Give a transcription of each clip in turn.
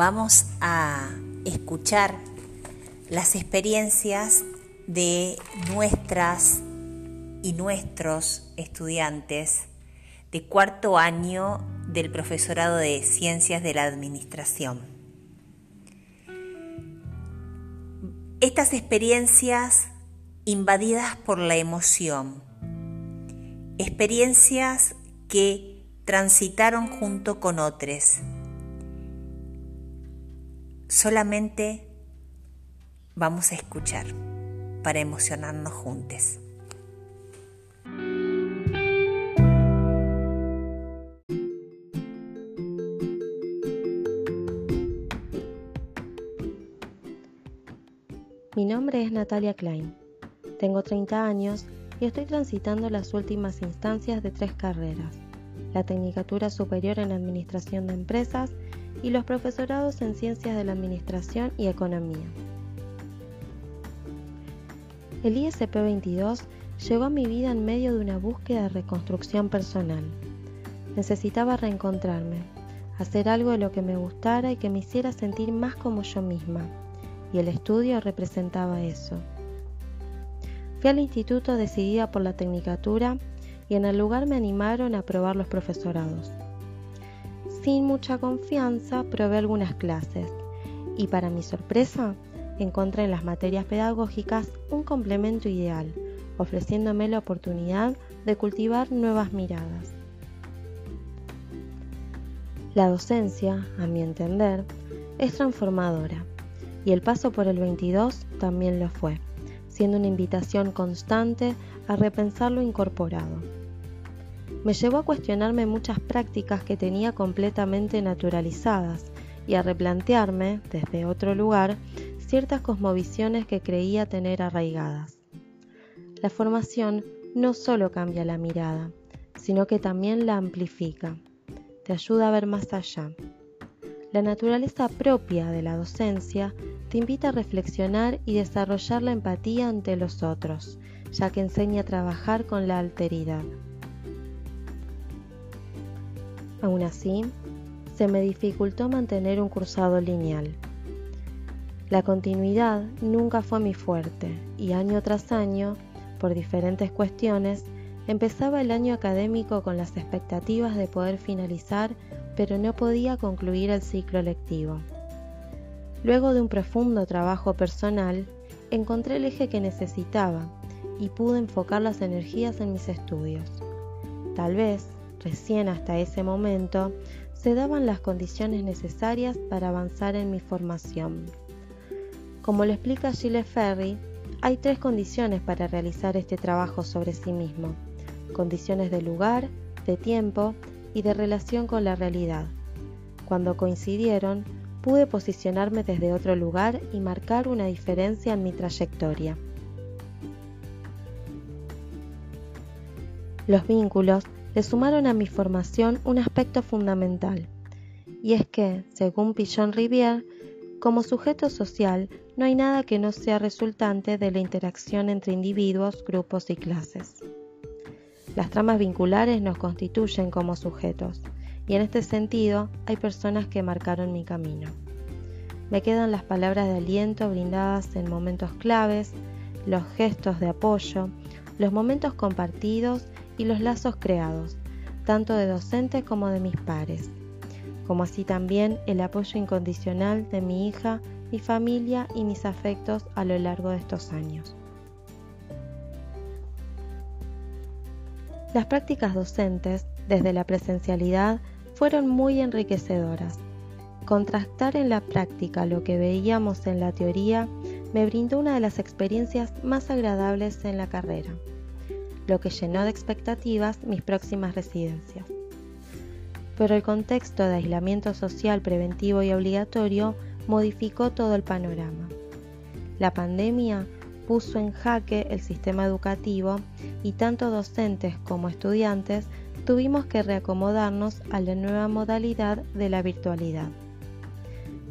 vamos a escuchar las experiencias de nuestras y nuestros estudiantes de cuarto año del profesorado de Ciencias de la Administración. Estas experiencias invadidas por la emoción, experiencias que transitaron junto con otros. Solamente vamos a escuchar para emocionarnos juntos. Mi nombre es Natalia Klein. Tengo 30 años y estoy transitando las últimas instancias de tres carreras, la Tecnicatura Superior en Administración de Empresas y los profesorados en Ciencias de la Administración y Economía. El ISP 22 llegó a mi vida en medio de una búsqueda de reconstrucción personal. Necesitaba reencontrarme, hacer algo de lo que me gustara y que me hiciera sentir más como yo misma, y el estudio representaba eso. Fui al instituto decidida por la tecnicatura y en el lugar me animaron a probar los profesorados. Sin mucha confianza probé algunas clases y para mi sorpresa encontré en las materias pedagógicas un complemento ideal, ofreciéndome la oportunidad de cultivar nuevas miradas. La docencia, a mi entender, es transformadora y el paso por el 22 también lo fue siendo una invitación constante a repensar lo incorporado. Me llevó a cuestionarme muchas prácticas que tenía completamente naturalizadas y a replantearme, desde otro lugar, ciertas cosmovisiones que creía tener arraigadas. La formación no solo cambia la mirada, sino que también la amplifica, te ayuda a ver más allá. La naturaleza propia de la docencia te invita a reflexionar y desarrollar la empatía ante los otros, ya que enseña a trabajar con la alteridad. Aún así, se me dificultó mantener un cursado lineal. La continuidad nunca fue mi fuerte y año tras año, por diferentes cuestiones, empezaba el año académico con las expectativas de poder finalizar pero no podía concluir el ciclo lectivo. Luego de un profundo trabajo personal, encontré el eje que necesitaba y pude enfocar las energías en mis estudios. Tal vez, recién hasta ese momento, se daban las condiciones necesarias para avanzar en mi formación. Como lo explica Gilles Ferry, hay tres condiciones para realizar este trabajo sobre sí mismo. Condiciones de lugar, de tiempo y de relación con la realidad. Cuando coincidieron, pude posicionarme desde otro lugar y marcar una diferencia en mi trayectoria. Los vínculos le sumaron a mi formación un aspecto fundamental, y es que, según Pichon Rivière, como sujeto social no hay nada que no sea resultante de la interacción entre individuos, grupos y clases. Las tramas vinculares nos constituyen como sujetos y en este sentido hay personas que marcaron mi camino. Me quedan las palabras de aliento brindadas en momentos claves, los gestos de apoyo, los momentos compartidos y los lazos creados, tanto de docentes como de mis pares, como así también el apoyo incondicional de mi hija, mi familia y mis afectos a lo largo de estos años. Las prácticas docentes, desde la presencialidad, fueron muy enriquecedoras. Contrastar en la práctica lo que veíamos en la teoría me brindó una de las experiencias más agradables en la carrera, lo que llenó de expectativas mis próximas residencias. Pero el contexto de aislamiento social preventivo y obligatorio modificó todo el panorama. La pandemia puso en jaque el sistema educativo y tanto docentes como estudiantes tuvimos que reacomodarnos a la nueva modalidad de la virtualidad.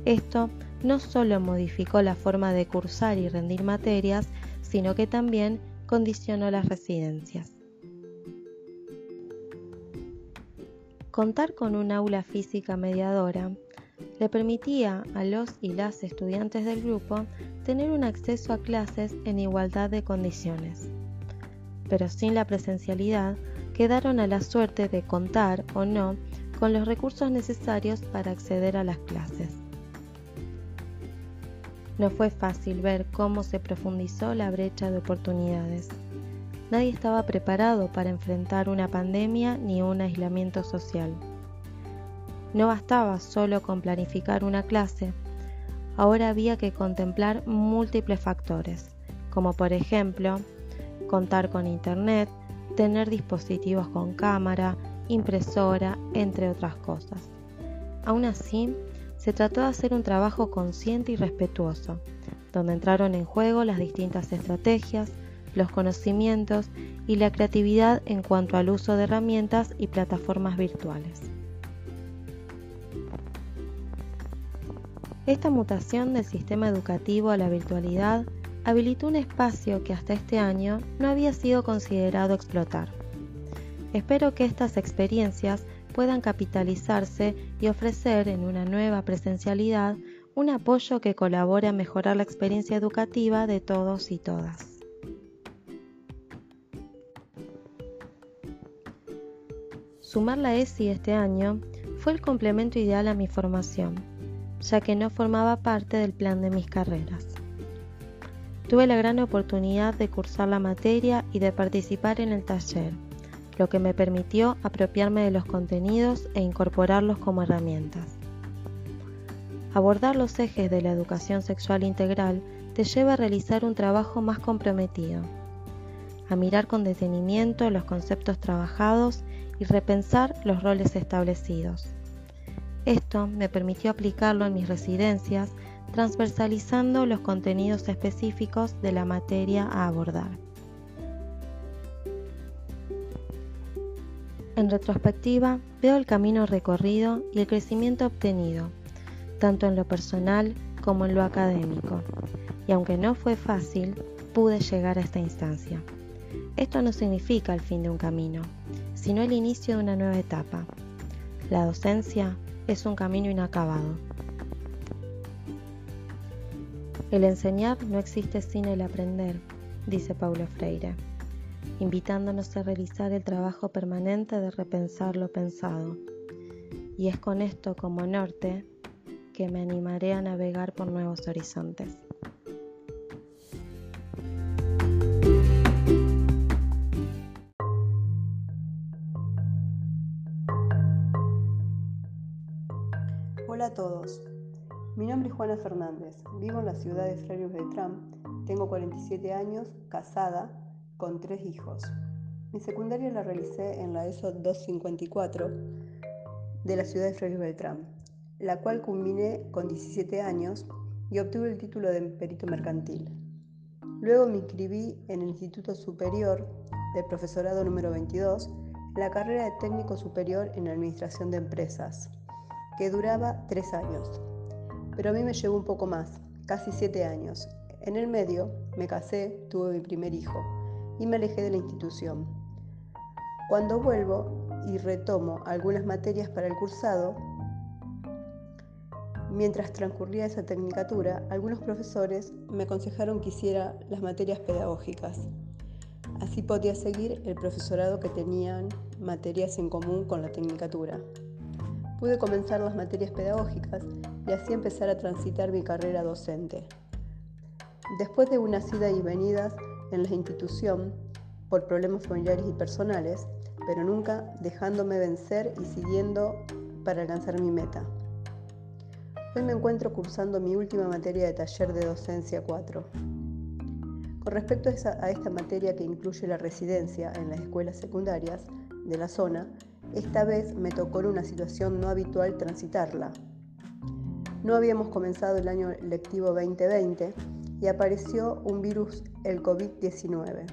Esto no solo modificó la forma de cursar y rendir materias, sino que también condicionó las residencias. Contar con un aula física mediadora, le permitía a los y las estudiantes del grupo tener un acceso a clases en igualdad de condiciones. Pero sin la presencialidad, quedaron a la suerte de contar o no con los recursos necesarios para acceder a las clases. No fue fácil ver cómo se profundizó la brecha de oportunidades. Nadie estaba preparado para enfrentar una pandemia ni un aislamiento social. No bastaba solo con planificar una clase, ahora había que contemplar múltiples factores, como por ejemplo contar con Internet, tener dispositivos con cámara, impresora, entre otras cosas. Aún así, se trató de hacer un trabajo consciente y respetuoso, donde entraron en juego las distintas estrategias, los conocimientos y la creatividad en cuanto al uso de herramientas y plataformas virtuales. Esta mutación del sistema educativo a la virtualidad habilitó un espacio que hasta este año no había sido considerado explotar. Espero que estas experiencias puedan capitalizarse y ofrecer en una nueva presencialidad un apoyo que colabore a mejorar la experiencia educativa de todos y todas. Sumar la ESI este año fue el complemento ideal a mi formación ya que no formaba parte del plan de mis carreras. Tuve la gran oportunidad de cursar la materia y de participar en el taller, lo que me permitió apropiarme de los contenidos e incorporarlos como herramientas. Abordar los ejes de la educación sexual integral te lleva a realizar un trabajo más comprometido, a mirar con detenimiento los conceptos trabajados y repensar los roles establecidos. Esto me permitió aplicarlo en mis residencias, transversalizando los contenidos específicos de la materia a abordar. En retrospectiva, veo el camino recorrido y el crecimiento obtenido, tanto en lo personal como en lo académico, y aunque no fue fácil, pude llegar a esta instancia. Esto no significa el fin de un camino, sino el inicio de una nueva etapa. La docencia es un camino inacabado. El enseñar no existe sin el aprender, dice Paulo Freire, invitándonos a realizar el trabajo permanente de repensar lo pensado. Y es con esto como norte que me animaré a navegar por nuevos horizontes. Hola a todos, mi nombre es Juana Fernández, vivo en la ciudad de Freire Beltrán, tengo 47 años, casada, con tres hijos. Mi secundaria la realicé en la ESO 254 de la ciudad de Freire Beltrán, la cual culminé con 17 años y obtuve el título de perito mercantil. Luego me inscribí en el Instituto Superior del Profesorado número 22, en la carrera de técnico superior en Administración de Empresas que duraba tres años. Pero a mí me llevó un poco más, casi siete años. En el medio me casé, tuve mi primer hijo y me alejé de la institución. Cuando vuelvo y retomo algunas materias para el cursado, mientras transcurría esa tecnicatura, algunos profesores me aconsejaron que hiciera las materias pedagógicas. Así podía seguir el profesorado que tenían materias en común con la tecnicatura pude comenzar las materias pedagógicas y así empezar a transitar mi carrera docente. Después de unas idas y venidas en la institución por problemas familiares y personales, pero nunca dejándome vencer y siguiendo para alcanzar mi meta. Hoy me encuentro cursando mi última materia de taller de docencia 4. Con respecto a esta materia que incluye la residencia en las escuelas secundarias de la zona, esta vez me tocó en una situación no habitual transitarla. No habíamos comenzado el año lectivo 2020 y apareció un virus, el COVID-19,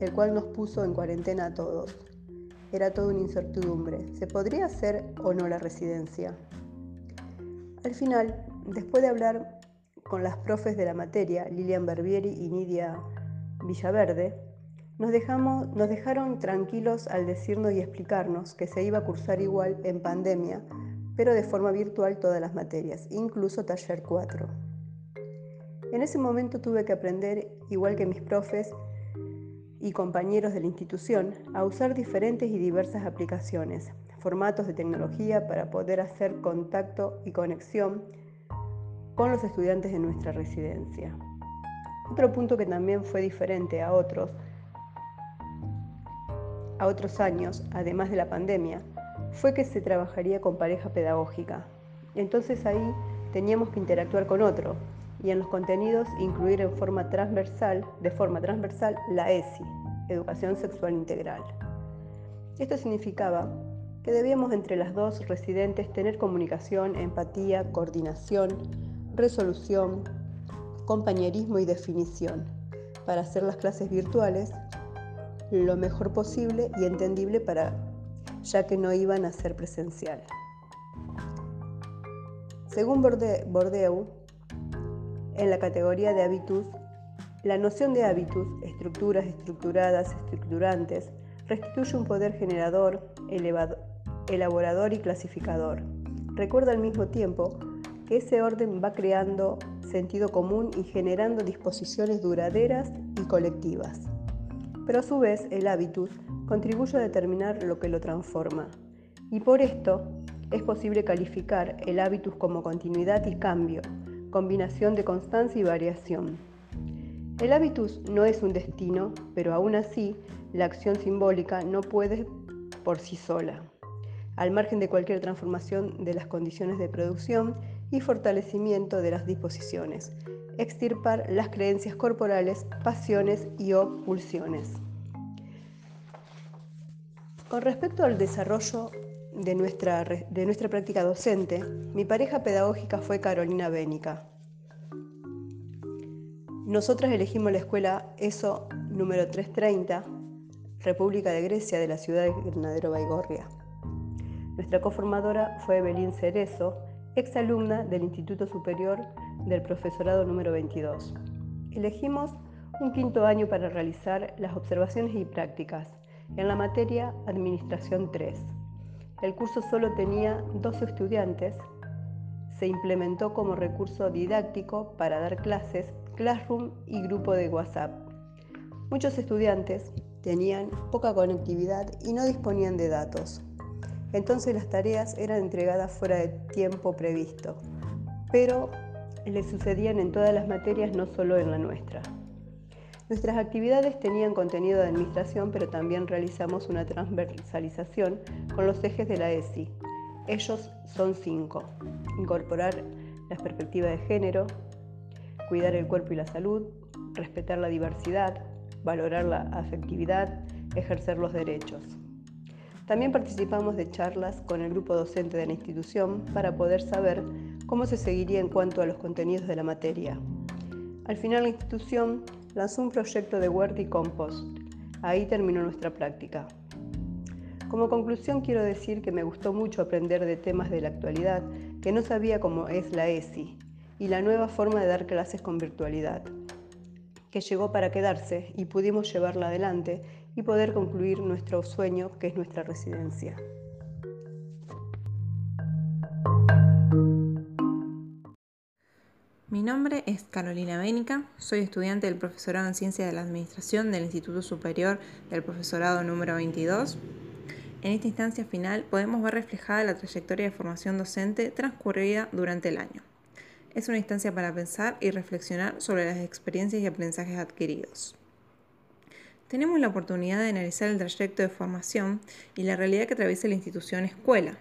el cual nos puso en cuarentena a todos. Era toda una incertidumbre. ¿Se podría hacer o no la residencia? Al final, después de hablar con las profes de la materia, Lilian Barbieri y Nidia Villaverde, nos, nos dejaron tranquilos al decirnos y explicarnos que se iba a cursar igual en pandemia, pero de forma virtual todas las materias, incluso taller 4. En ese momento tuve que aprender, igual que mis profes y compañeros de la institución, a usar diferentes y diversas aplicaciones, formatos de tecnología para poder hacer contacto y conexión con los estudiantes de nuestra residencia. Otro punto que también fue diferente a otros, a otros años, además de la pandemia, fue que se trabajaría con pareja pedagógica. Entonces ahí teníamos que interactuar con otro y en los contenidos incluir en forma transversal, de forma transversal, la ESI, Educación Sexual Integral. Esto significaba que debíamos entre las dos residentes tener comunicación, empatía, coordinación, resolución, compañerismo y definición para hacer las clases virtuales lo mejor posible y entendible para ya que no iban a ser presencial. Según Bordeaux, en la categoría de habitus, la noción de habitus, estructuras estructuradas, estructurantes, restituye un poder generador, elaborador y clasificador. Recuerda al mismo tiempo que ese orden va creando sentido común y generando disposiciones duraderas y colectivas. Pero a su vez el habitus contribuye a determinar lo que lo transforma. Y por esto es posible calificar el hábitus como continuidad y cambio, combinación de constancia y variación. El hábitus no es un destino, pero aún así la acción simbólica no puede por sí sola, al margen de cualquier transformación de las condiciones de producción y fortalecimiento de las disposiciones, extirpar las creencias corporales, pasiones y o pulsiones. Con respecto al desarrollo de nuestra, de nuestra práctica docente, mi pareja pedagógica fue Carolina Bénica. Nosotras elegimos la escuela ESO número 330, República de Grecia de la ciudad de Granadero Baigorria. Nuestra coformadora fue Evelyn Cerezo, exalumna del Instituto Superior del Profesorado número 22. Elegimos un quinto año para realizar las observaciones y prácticas en la materia Administración 3. El curso solo tenía 12 estudiantes. Se implementó como recurso didáctico para dar clases, Classroom y grupo de WhatsApp. Muchos estudiantes tenían poca conectividad y no disponían de datos. Entonces las tareas eran entregadas fuera de tiempo previsto, pero le sucedían en todas las materias, no solo en la nuestra. Nuestras actividades tenían contenido de administración, pero también realizamos una transversalización con los ejes de la ESI. Ellos son cinco. Incorporar las perspectivas de género, cuidar el cuerpo y la salud, respetar la diversidad, valorar la afectividad, ejercer los derechos. También participamos de charlas con el grupo docente de la institución para poder saber cómo se seguiría en cuanto a los contenidos de la materia. Al final la institución lanzó un proyecto de huerta y compost. Ahí terminó nuestra práctica. Como conclusión quiero decir que me gustó mucho aprender de temas de la actualidad que no sabía cómo es la ESI y la nueva forma de dar clases con virtualidad, que llegó para quedarse y pudimos llevarla adelante y poder concluir nuestro sueño que es nuestra residencia. Nombre es Carolina Bénica, soy estudiante del profesorado en Ciencia de la Administración del Instituto Superior del Profesorado número 22. En esta instancia final podemos ver reflejada la trayectoria de formación docente transcurrida durante el año. Es una instancia para pensar y reflexionar sobre las experiencias y aprendizajes adquiridos. Tenemos la oportunidad de analizar el trayecto de formación y la realidad que atraviesa la institución escuela,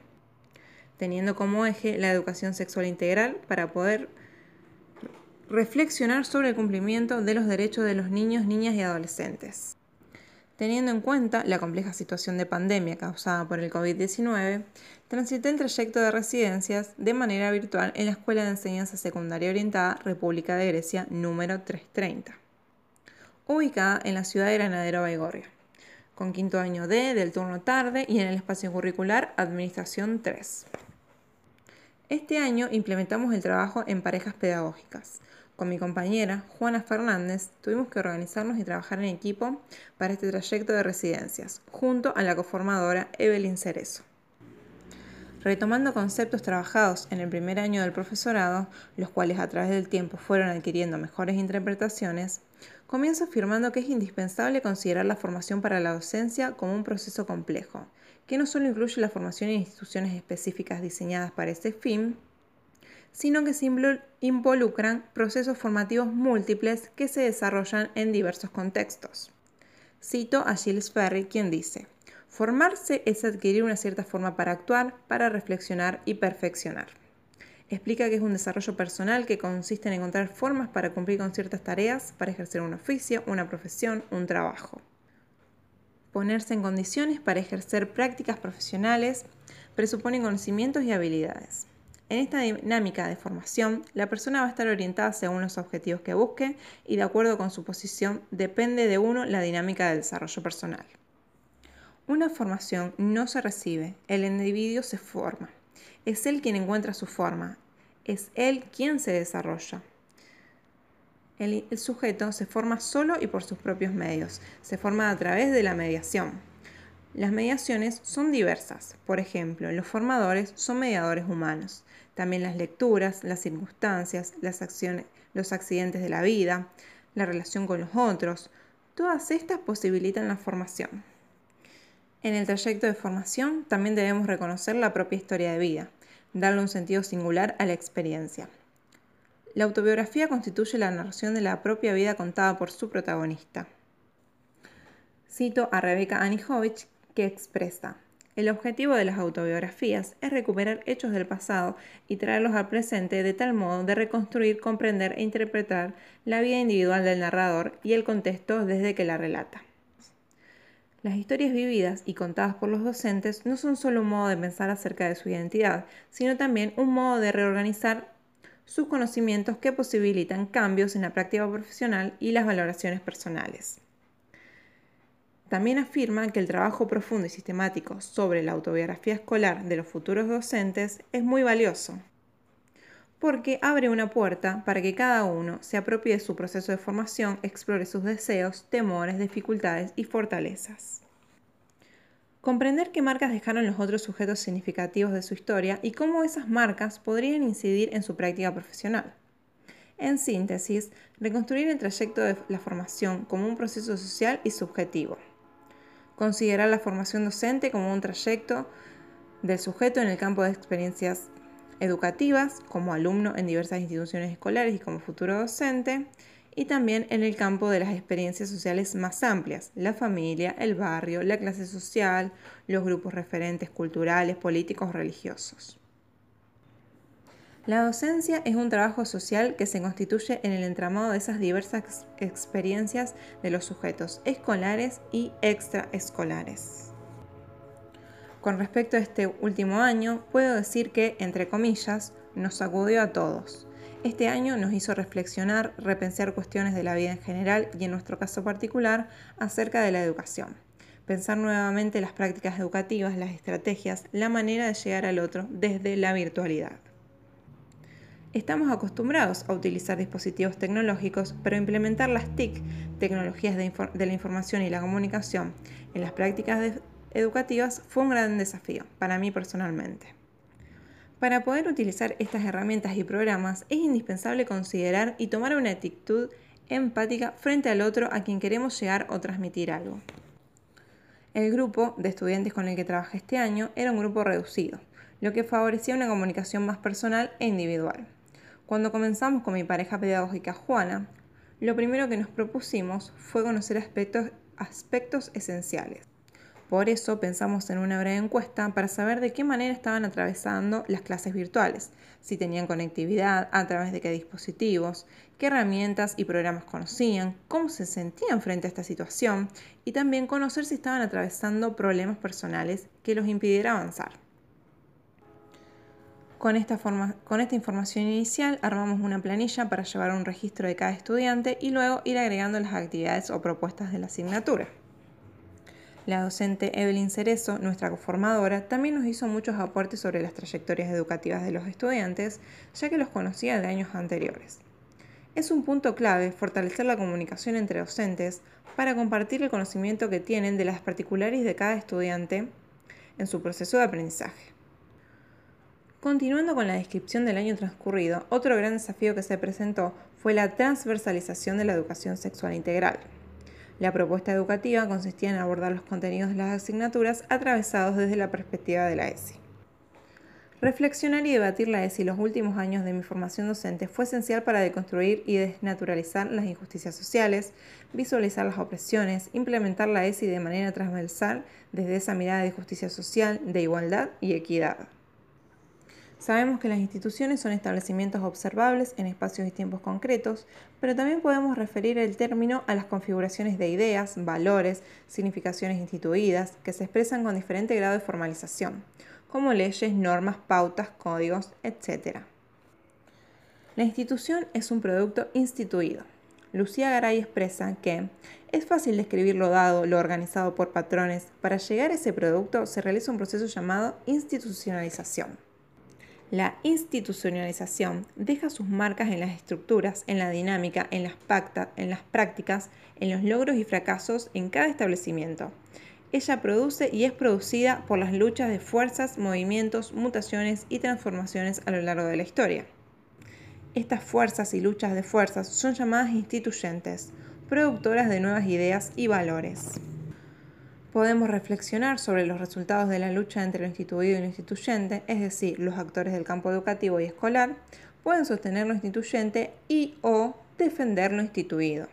teniendo como eje la educación sexual integral para poder reflexionar sobre el cumplimiento de los derechos de los niños, niñas y adolescentes. Teniendo en cuenta la compleja situación de pandemia causada por el COVID-19, transité el trayecto de residencias de manera virtual en la Escuela de Enseñanza Secundaria Orientada República de Grecia número 330, ubicada en la ciudad de Granadero Baigorria, con quinto año D del turno tarde y en el espacio curricular Administración 3. Este año implementamos el trabajo en parejas pedagógicas, con mi compañera, Juana Fernández, tuvimos que organizarnos y trabajar en equipo para este trayecto de residencias, junto a la coformadora Evelyn Cerezo. retomando conceptos trabajados en el primer año del profesorado, los cuales a través del tiempo fueron adquiriendo mejores interpretaciones, comienzo afirmando que es indispensable considerar la formación para la docencia como un proceso complejo, que no solo incluye la formación en instituciones específicas diseñadas para ese fin, sino que se involucran procesos formativos múltiples que se desarrollan en diversos contextos. Cito a Gilles Ferry, quien dice, Formarse es adquirir una cierta forma para actuar, para reflexionar y perfeccionar. Explica que es un desarrollo personal que consiste en encontrar formas para cumplir con ciertas tareas, para ejercer un oficio, una profesión, un trabajo. Ponerse en condiciones para ejercer prácticas profesionales presupone conocimientos y habilidades. En esta dinámica de formación, la persona va a estar orientada según los objetivos que busque y de acuerdo con su posición depende de uno la dinámica del desarrollo personal. Una formación no se recibe, el individuo se forma. Es él quien encuentra su forma, es él quien se desarrolla. El, sujeto se forma solo y por sus propios medios, se forma a través de la mediación. Las mediaciones son diversas, por ejemplo, los formadores son mediadores humanos, también las lecturas, las circunstancias, las acciones, los accidentes de la vida, la relación con los otros, todas estas posibilitan la formación. En el trayecto de formación también debemos reconocer la propia historia de vida, darle un sentido singular a la experiencia. La autobiografía constituye la narración de la propia vida contada por su protagonista. Cito a Rebecca Anihovich que expresa, el objetivo de las autobiografías es recuperar hechos del pasado y traerlos al presente de tal modo de reconstruir, comprender e interpretar la vida individual del narrador y el contexto desde que la relata. Las historias vividas y contadas por los docentes no son solo un modo de pensar acerca de su identidad, sino también un modo de reorganizar sus conocimientos que posibilitan cambios en la práctica profesional y las valoraciones personales. También afirma que el trabajo profundo y sistemático sobre la autobiografía escolar de los futuros docentes es muy valioso, porque abre una puerta para que cada uno se apropie de su proceso de formación, explore sus deseos, temores, dificultades y fortalezas. Comprender qué marcas dejaron los otros sujetos significativos de su historia y cómo esas marcas podrían incidir en su práctica profesional. En síntesis, reconstruir el trayecto de la formación como un proceso social y subjetivo. Considerar la formación docente como un trayecto del sujeto en el campo de experiencias educativas, como alumno en diversas instituciones escolares y como futuro docente, y también en el campo de las experiencias sociales más amplias, la familia, el barrio, la clase social, los grupos referentes culturales, políticos, religiosos. La docencia es un trabajo social que se constituye en el entramado de esas diversas experiencias de los sujetos escolares y extraescolares. Con respecto a este último año, puedo decir que, entre comillas, nos sacudió a todos. Este año nos hizo reflexionar, repensar cuestiones de la vida en general y en nuestro caso particular acerca de la educación. Pensar nuevamente las prácticas educativas, las estrategias, la manera de llegar al otro desde la virtualidad. Estamos acostumbrados a utilizar dispositivos tecnológicos, pero implementar las TIC, tecnologías de, de la información y la comunicación, en las prácticas educativas fue un gran desafío para mí personalmente. Para poder utilizar estas herramientas y programas es indispensable considerar y tomar una actitud empática frente al otro a quien queremos llegar o transmitir algo. El grupo de estudiantes con el que trabajé este año era un grupo reducido, lo que favorecía una comunicación más personal e individual. Cuando comenzamos con mi pareja pedagógica Juana, lo primero que nos propusimos fue conocer aspectos, aspectos esenciales por eso pensamos en una breve encuesta para saber de qué manera estaban atravesando las clases virtuales, si tenían conectividad, a través de qué dispositivos, qué herramientas y programas conocían, cómo se sentían frente a esta situación y también conocer si estaban atravesando problemas personales que los impidiera avanzar. Con esta, con esta, información inicial armamos una planilla para llevar un registro de cada estudiante y luego ir agregando las actividades o propuestas de la asignatura. La docente Evelyn Cerezo, nuestra formadora, también nos hizo muchos aportes sobre las trayectorias educativas de los estudiantes, ya que los conocía de años anteriores. Es un punto clave fortalecer la comunicación entre docentes para compartir el conocimiento que tienen de las particulares de cada estudiante en su proceso de aprendizaje. Continuando con la descripción del año transcurrido, otro gran desafío que se presentó fue la transversalización de la educación sexual integral. La propuesta educativa consistía en abordar los contenidos de las asignaturas atravesados desde la perspectiva de la ESI. Reflexionar y debatir la ESI los últimos años de mi formación docente fue esencial para deconstruir y desnaturalizar las injusticias sociales, visualizar las opresiones, implementar la ESI de manera transversal desde esa mirada de justicia social, de igualdad y equidad. Sabemos que las instituciones son establecimientos observables en espacios y tiempos concretos, pero también podemos referir el término a las configuraciones de ideas, valores, significaciones instituidas, que se expresan con diferente grado de formalización, como leyes, normas, pautas, códigos, etc. La institución es un producto instituido. Lucía Garay expresa que es fácil describir lo dado, lo organizado por patrones. Para llegar a ese producto se realiza un proceso llamado institucionalización. La institucionalización deja sus marcas en las estructuras, en la dinámica, en las, en las prácticas, en los logros y fracasos en cada establecimiento. Ella produce y es producida por las luchas de fuerzas, movimientos, mutaciones y transformaciones a lo largo de la historia. Estas fuerzas y luchas de fuerzas son llamadas instituyentes, productoras de nuevas ideas y valores podemos reflexionar sobre los resultados de la lucha entre lo instituido y lo instituyente, es decir, los actores del campo educativo y escolar, pueden sostener lo instituyente y o defender lo instituido.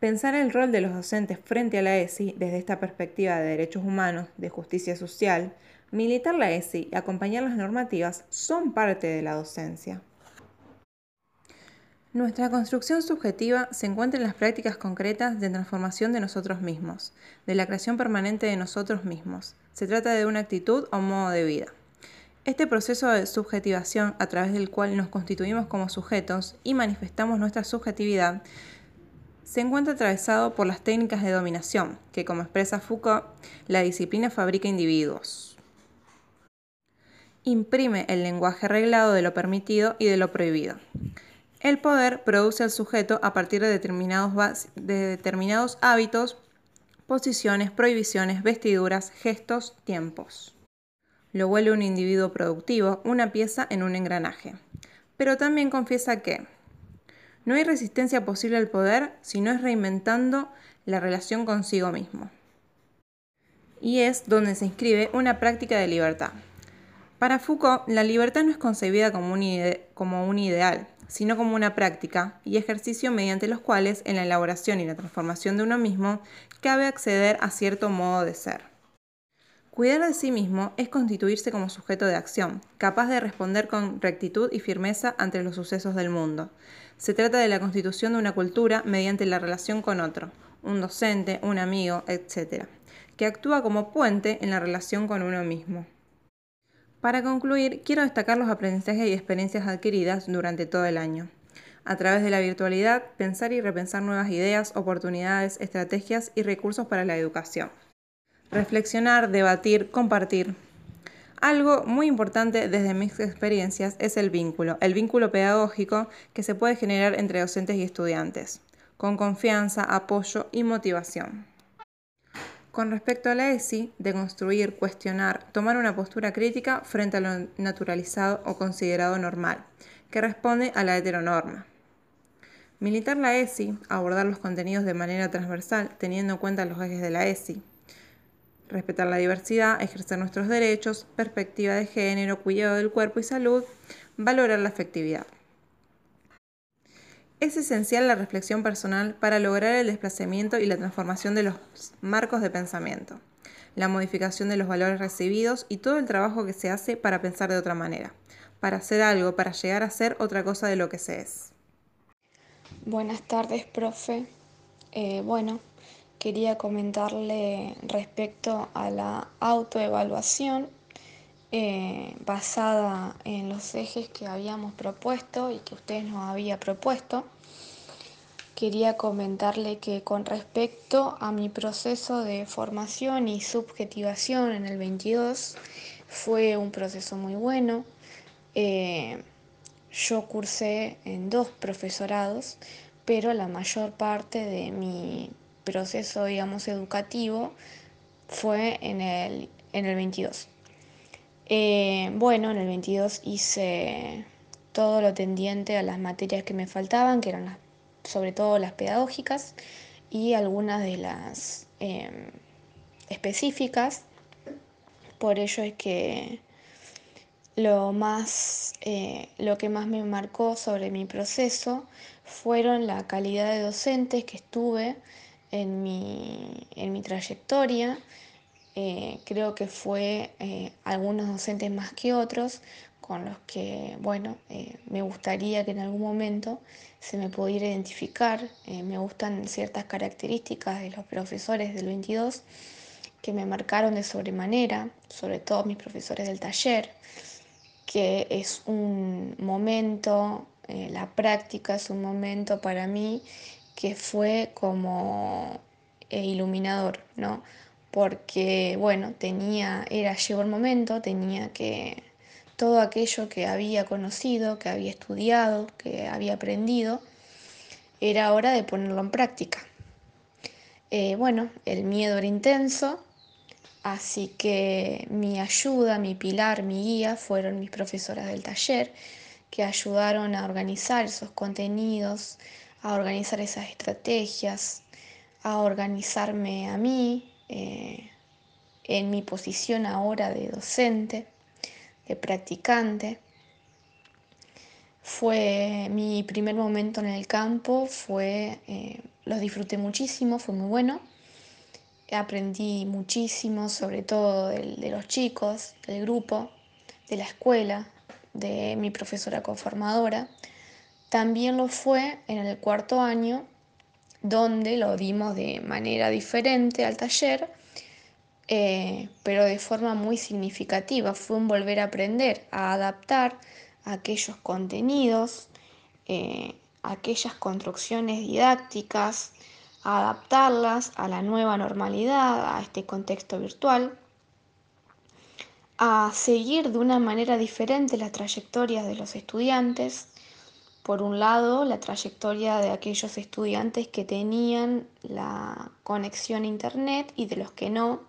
Pensar el rol de los docentes frente a la ESI desde esta perspectiva de derechos humanos, de justicia social, militar la ESI y acompañar las normativas son parte de la docencia. Nuestra construcción subjetiva se encuentra en las prácticas concretas de transformación de nosotros mismos, de la creación permanente de nosotros mismos. Se trata de una actitud o modo de vida. Este proceso de subjetivación a través del cual nos constituimos como sujetos y manifestamos nuestra subjetividad se encuentra atravesado por las técnicas de dominación, que como expresa Foucault, la disciplina fabrica individuos. Imprime el lenguaje arreglado de lo permitido y de lo prohibido. El poder produce al sujeto a partir de determinados, de determinados hábitos, posiciones, prohibiciones, vestiduras, gestos, tiempos. Lo vuelve un individuo productivo, una pieza en un engranaje. Pero también confiesa que no hay resistencia posible al poder si no es reinventando la relación consigo mismo. Y es donde se inscribe una práctica de libertad. Para Foucault, la libertad no es concebida como un ideal, sino como una práctica y ejercicio mediante los cuales en la elaboración y la transformación de uno mismo cabe acceder a cierto modo de ser. Cuidar de sí mismo es constituirse como sujeto de acción, capaz de responder con rectitud y firmeza ante los sucesos del mundo. Se trata de la constitución de una cultura mediante la relación con otro, un docente, un amigo, etc., que actúa como puente en la relación con uno mismo. Para concluir, quiero destacar los aprendizajes y experiencias adquiridas durante todo el año. A través de la virtualidad, pensar y repensar nuevas ideas, oportunidades, estrategias y recursos para la educación. Reflexionar, debatir, compartir. Algo muy importante desde mis experiencias es el vínculo, el vínculo pedagógico que se puede generar entre docentes y estudiantes, con confianza, apoyo y motivación. Con respecto a la ESI, de construir, cuestionar, tomar una postura crítica frente a lo naturalizado o considerado normal, que responde a la heteronorma. Militar la ESI, abordar los contenidos de manera transversal, teniendo en cuenta los ejes de la ESI. Respetar la diversidad, ejercer nuestros derechos, perspectiva de género, cuidado del cuerpo y salud, valorar la afectividad. Es esencial la reflexión personal para lograr el desplazamiento y la transformación de los marcos de pensamiento, la modificación de los valores recibidos y todo el trabajo que se hace para pensar de otra manera, para hacer algo, para llegar a ser otra cosa de lo que se es. Buenas tardes, profe. Eh, bueno, quería comentarle respecto a la autoevaluación eh, basada en los ejes que habíamos propuesto y que usted nos había propuesto. Quería comentarle que con respecto a mi proceso de formación y subjetivación en el 22, fue un proceso muy bueno. Eh, yo cursé en dos profesorados, pero la mayor parte de mi proceso, digamos, educativo fue en el, en el 22. Eh, bueno, en el 22 hice todo lo tendiente a las materias que me faltaban, que eran sobre todo las pedagógicas y algunas de las em, específicas. Por ello es que lo, más, eh, lo que más me marcó sobre mi proceso fueron la calidad de docentes que estuve en mi, en mi trayectoria. Eh, creo que fue eh, algunos docentes más que otros con los que, bueno, me gustaría que en algún momento se me pudiera identificar. me gustan ciertas características de los profesores del 22 que me marcaron de sobremanera, sobre todo mis profesores del taller que es un momento, eh, la práctica es un momento para mí que fue como eh, iluminador, ¿no? Porque, bueno, tenía, era, llegó el momento, tenía que todo aquello que había conocido, que había estudiado, que había aprendido, era hora de ponerlo en práctica. Eh, bueno, el miedo era intenso, Así que mi ayuda, mi pilar, mi guía fueron mis profesoras del taller que ayudaron a organizar esos contenidos, a organizar esas estrategias, a organizarme a mí eh, en mi posición ahora de docente, de practicante. Fue mi primer momento en el campo, fue, eh, los disfruté muchísimo, fue muy bueno aprendí muchísimo, sobre todo de, los chicos, del grupo, de la escuela, de mi profesora conformadora. También lo fue en el cuarto año, donde lo dimos de manera diferente al taller, eh, pero de forma muy significativa. Fue un volver a aprender, a adaptar aquellos contenidos, eh, aquellas construcciones didácticas, adaptarlas a la nueva normalidad, a este contexto virtual, a seguir de una manera diferente las trayectorias de los estudiantes. Por un lado, la trayectoria de aquellos estudiantes que tenían la conexión a Internet y de los que no,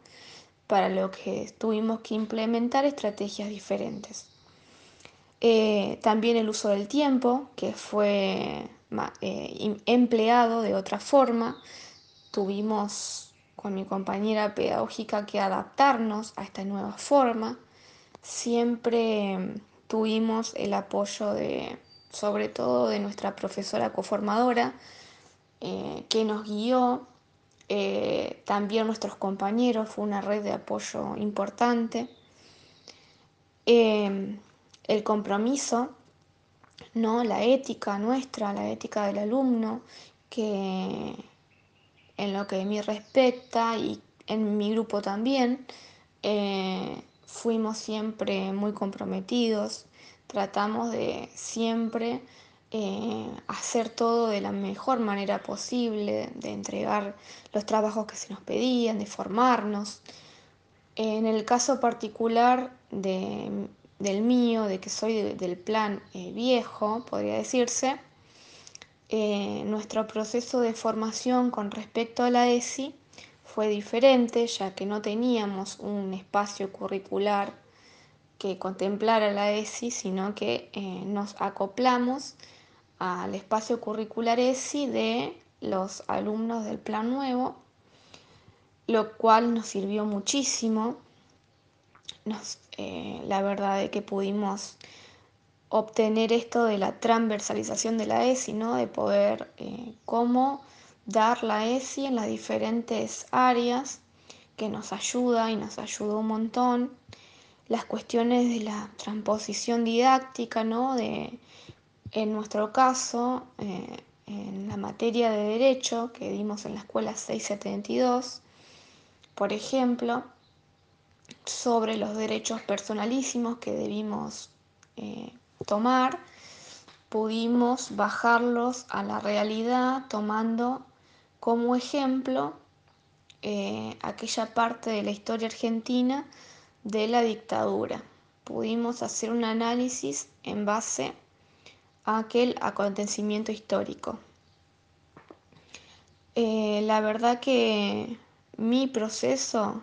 para lo que tuvimos que implementar estrategias diferentes. Eh, también el uso del tiempo, que fue eh, empleado de otra forma. Tuvimos con mi compañera pedagógica que adaptarnos a esta nueva forma. Siempre mm, tuvimos el apoyo de, sobre todo de nuestra profesora coformadora, eh, que nos guió. Eh, también nuestros compañeros, fue una red de apoyo importante. el compromiso ¿no? la ética nuestra, la ética del alumno, que en lo que a mí respecta y en mi grupo también, eh, fuimos siempre muy comprometidos, tratamos de siempre eh, hacer todo de la mejor manera posible, de entregar los trabajos que se nos pedían, de formarnos. En el caso particular de del mío, de que soy del plan eh, viejo, podría decirse, eh, nuestro proceso de formación con respecto a la ESI fue diferente, ya que no teníamos un espacio curricular que contemplara la ESI, sino que eh, nos acoplamos al espacio curricular ESI de los alumnos del plan nuevo, lo cual nos sirvió muchísimo eh, la verdad de que pudimos obtener esto de la transversalización de la ESI, ¿no? de poder eh, cómo dar la ESI en las diferentes áreas que nos ayuda y nos ayudó un montón. Las cuestiones de la transposición didáctica, ¿no? de, en nuestro caso, eh, en la materia de derecho que dimos en la escuela 672, por ejemplo, sobre los derechos personalísimos que debimos eh, tomar, pudimos bajarlos a la realidad tomando como ejemplo eh, aquella parte de la historia argentina de la dictadura. Pudimos hacer un análisis en base a aquel acontecimiento histórico. Eh, la verdad que mi proceso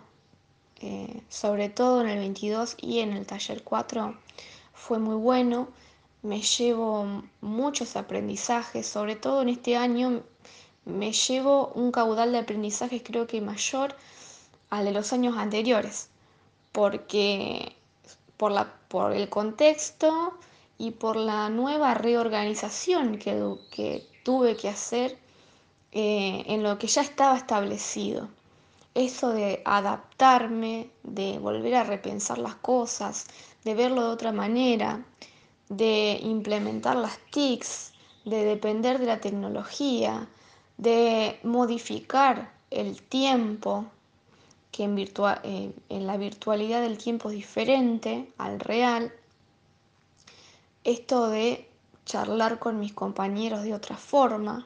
eh, sobre todo en el 22 y en el taller 4, fue muy bueno. Me llevo muchos aprendizajes, sobre todo en este año me llevo un caudal de aprendizajes creo que mayor al de los años anteriores, porque por, la, por el contexto y por la nueva reorganización que, que tuve que hacer eh, en lo que ya estaba establecido. Eso de adaptarme, de volver a repensar las cosas, de verlo de otra manera, de implementar las TICs, de depender de la tecnología, de modificar el tiempo, que en, en la virtualidad del tiempo es diferente al real. Esto de charlar con mis compañeros de otra forma,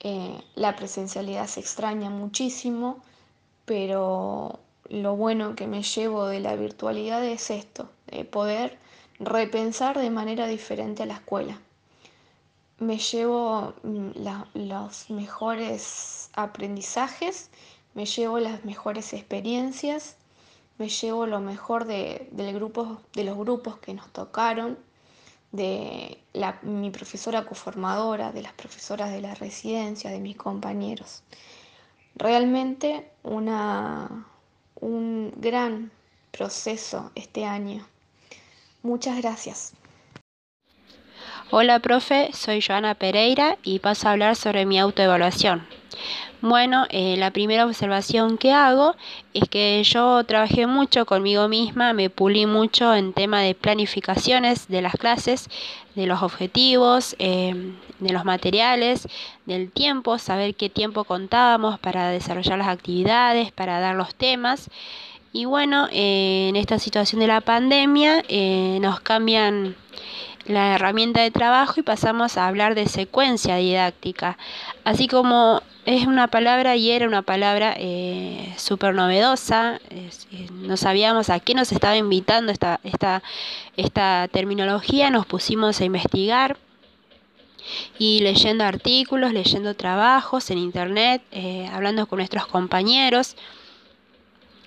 eh, la presencialidad se extraña muchísimo, pero lo bueno que me llevo de la virtualidad es esto, de poder repensar de manera diferente a la escuela. Me llevo mm, los mejores aprendizajes, me llevo las mejores experiencias, me llevo lo mejor de, del grupo, de los grupos que nos tocaron, de mi profesora coformadora, de las profesoras de la residencia, de mis compañeros. Realmente una, un gran proceso este año. Muchas gracias. Hola, profe, soy Joana Pereira y paso a hablar sobre mi autoevaluación. Bueno, eh, la primera observación que hago es que yo trabajé mucho conmigo misma, me pulí mucho en tema de planificaciones de las clases, de los objetivos, em, de los materiales, del tiempo, saber qué tiempo contábamos para desarrollar las actividades, para dar los temas. Y bueno, eh, en esta situación de la pandemia eh, nos cambian la herramienta de trabajo y pasamos a hablar de secuencia didáctica. Así como es una palabra y era una palabra eh, súper novedosa, eh, no sabíamos a qué nos estaba invitando esta, esta, esta terminología, nos pusimos a investigar y leyendo artículos, leyendo trabajos en internet, eh, hablando con nuestros compañeros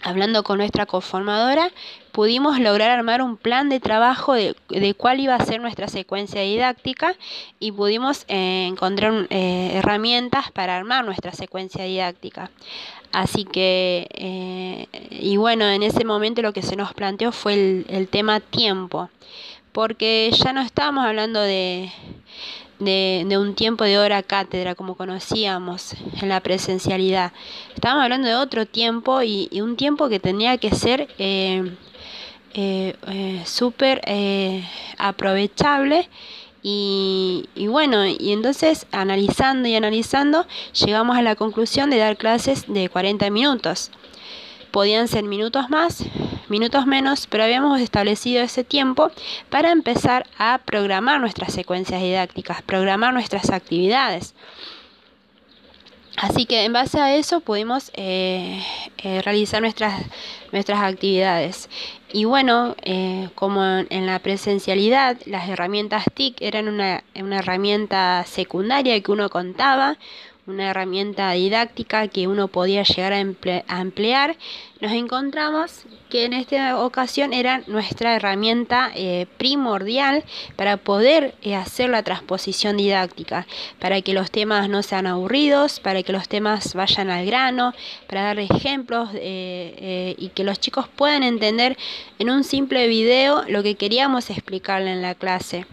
hablando con nuestra conformadora, pudimos lograr armar un plan de trabajo de, cuál iba a ser nuestra secuencia didáctica y pudimos eh, encontrar eh, herramientas para armar nuestra secuencia didáctica. Así que, eh, y bueno, en ese momento lo que se nos planteó fue el, el tema tiempo, porque ya no estábamos hablando de, de, un tiempo de hora cátedra como conocíamos en la presencialidad. Estábamos hablando de otro tiempo y, un tiempo que tenía que ser eh, eh, eh, súper aprovechable. Y, y, bueno, y entonces analizando y analizando llegamos a la conclusión de dar clases de 40 minutos. Podían ser minutos más, minutos menos, pero habíamos establecido ese tiempo para empezar a programar nuestras secuencias didácticas, programar nuestras actividades. Así que en base a eso pudimos eh, eh, realizar nuestras, nuestras actividades. Y bueno, eh, como en la presencialidad, las herramientas TIC eran una, una herramienta secundaria que uno contaba, una herramienta didáctica que uno podía llegar a, emplear, nos encontramos que en esta ocasión era nuestra herramienta eh, primordial para poder eh, hacer la transposición didáctica, para que los temas no sean aburridos, para que los temas vayan al grano, para dar ejemplos eh, y que los chicos puedan entender en un simple video lo que queríamos explicarle en la clase.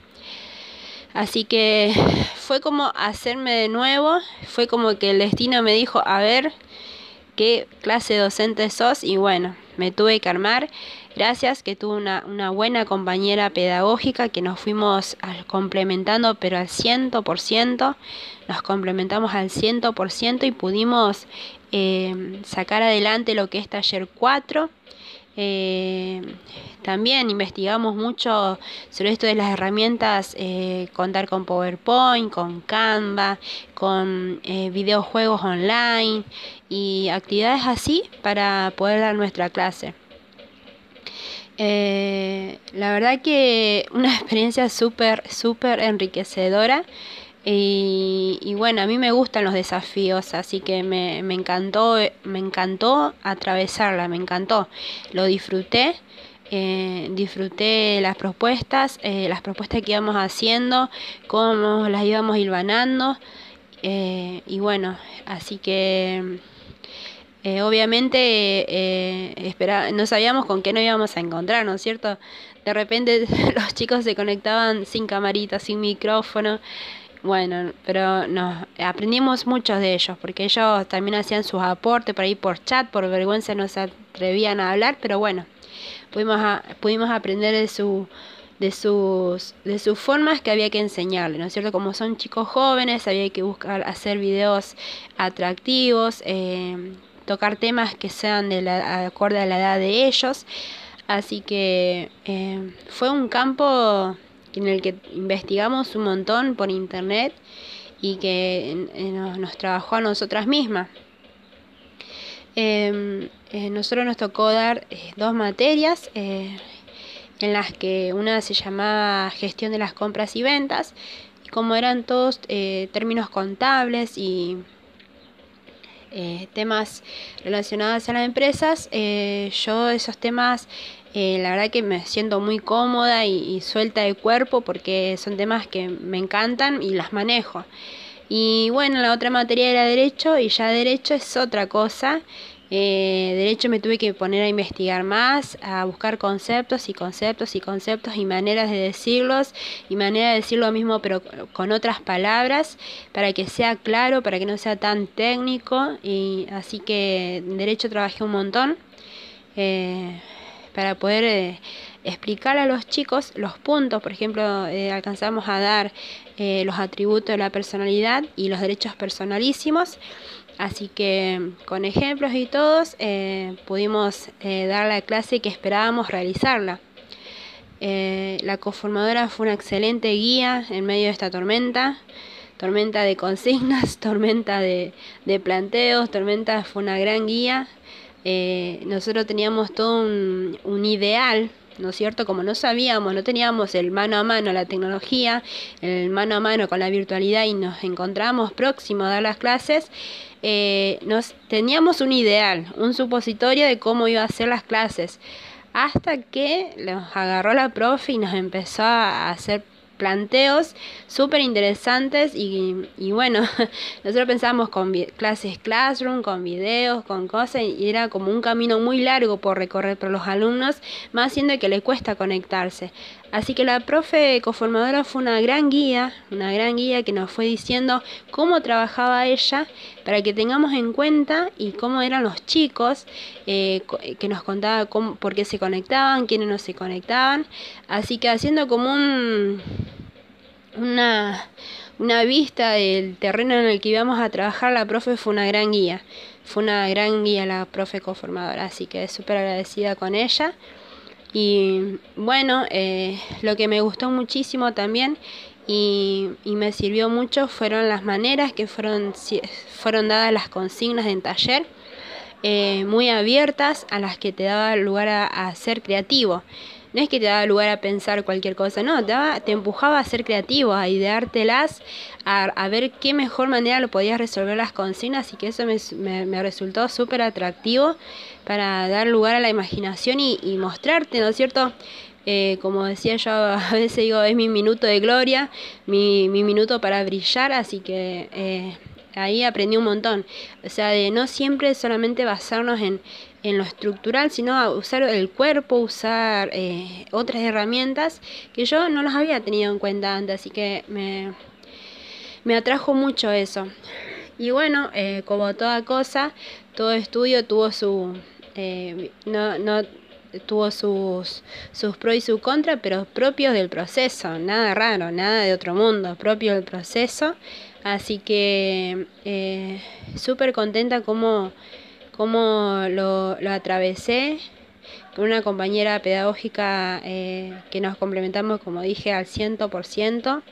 Así que fue como hacerme de nuevo, fue como que el destino me dijo, a ver, qué clase docente sos y bueno, me tuve que armar. Gracias que tuve una, buena compañera pedagógica que nos fuimos complementando pero al 100%, nos complementamos al 100% y pudimos eh, sacar adelante lo que es taller 4 eh, también investigamos mucho sobre esto de las herramientas, eh, contar con PowerPoint, con Canva, con eh, videojuegos online y actividades así para poder dar nuestra clase. la verdad que una experiencia súper, súper enriquecedora. Y, bueno, a mí me gustan los desafíos, así que me, encantó, me encantó atravesarla, me encantó. Lo disfruté, eh, disfruté las propuestas, eh, las propuestas que íbamos haciendo, cómo las íbamos hilvanando. Eh, y bueno, así que obviamente no sabíamos con qué nos íbamos a encontrar, ¿no es cierto? De repente los chicos se conectaban sin camarita, sin micrófono. Bueno, pero nos aprendimos muchos de ellos, porque ellos también hacían sus aportes por ahí por chat, por vergüenza no se atrevían a hablar, pero bueno, pudimos, pudimos aprender de su de sus, de sus formas que había que enseñarle, ¿no es cierto? Como son chicos jóvenes, había que buscar hacer videos atractivos, eh, tocar temas que sean de la, acorde a la edad de ellos. Así que eh, fue un campo en el que investigamos un montón por internet y que nos, trabajó a nosotras mismas. Em, eh, nosotros nos tocó dar eh, dos materias en las que una se llamaba gestión de las compras y ventas y como eran todos términos contables y temas relacionados a las empresas, yo esos temas eh, la verdad que me siento muy cómoda y, suelta de cuerpo porque son temas que me encantan y las manejo. Y bueno, la otra materia era derecho y ya derecho es otra cosa. Eh, derecho me tuve que poner a investigar más, a buscar conceptos y conceptos y conceptos y maneras de decirlos y manera de decir lo mismo pero con otras palabras para que sea claro, para que no sea tan técnico y así que en derecho trabajé un montón. Eh, para poder eh, explicar a los chicos los puntos, por ejemplo, eh, alcanzamos a dar eh, los atributos de la personalidad y los derechos personalísimos. Así que con ejemplos y todos pudimos dar la clase que esperábamos realizarla. la conformadora fue una excelente guía en medio de esta tormenta tormenta de consignas, tormenta de, de, planteos, tormenta fue una gran guía eh, nosotros teníamos todo un, ideal, ¿no es cierto? Como no sabíamos, no teníamos el mano a mano, la tecnología, el mano a mano con la virtualidad y nos encontramos próximos a dar las clases, eh, nos, teníamos un ideal, un supositorio de cómo iba a ser las clases. Hasta que nos agarró la profe y nos empezó a hacer planteos súper interesantes y, y, bueno, nosotros pensábamos con clases classroom, con videos, con cosas y era como un camino muy largo por recorrer por los alumnos, más siendo que le cuesta conectarse. Así que la profe conformadora fue una gran guía, una gran guía que nos fue diciendo cómo trabajaba ella para que tengamos en cuenta y cómo eran los chicos, eh, que nos contaba cómo, por qué se conectaban, quiénes no se conectaban. Así que haciendo como un, una, una vista del terreno en el que íbamos a trabajar, la profe fue una gran guía. Fue una gran guía la profe conformadora, así que súper agradecida con ella. Y bueno, eh, lo que me gustó muchísimo también y, me sirvió mucho fueron las maneras que fueron, fueron dadas las consignas en taller, eh, muy abiertas a las que te daba lugar a ser creativo no es que te daba lugar a pensar cualquier cosa, no, te, te empujaba a ser creativo, a ideártelas, a, a, ver qué mejor manera lo podías resolver las consignas y que eso me, me, resultó súper atractivo para dar lugar a la imaginación y, mostrarte, ¿no es cierto? Eh, como decía yo, a veces digo, es mi minuto de gloria, mi, mi minuto para brillar, así que eh, ahí aprendí un montón. O sea, de no siempre solamente basarnos en, en lo estructural, sino usar el cuerpo, usar eh, otras herramientas que yo no las había tenido en cuenta antes, así que me, me atrajo mucho eso. Y bueno, eh, como toda cosa, todo estudio tuvo su... Eh, no, no tuvo sus, sus pros y sus contras, pero propios del proceso, nada raro, nada de otro mundo, propio del proceso. Así que súper contenta como cómo lo, lo atravesé con una compañera pedagógica eh, que nos complementamos, como dije, al 100%.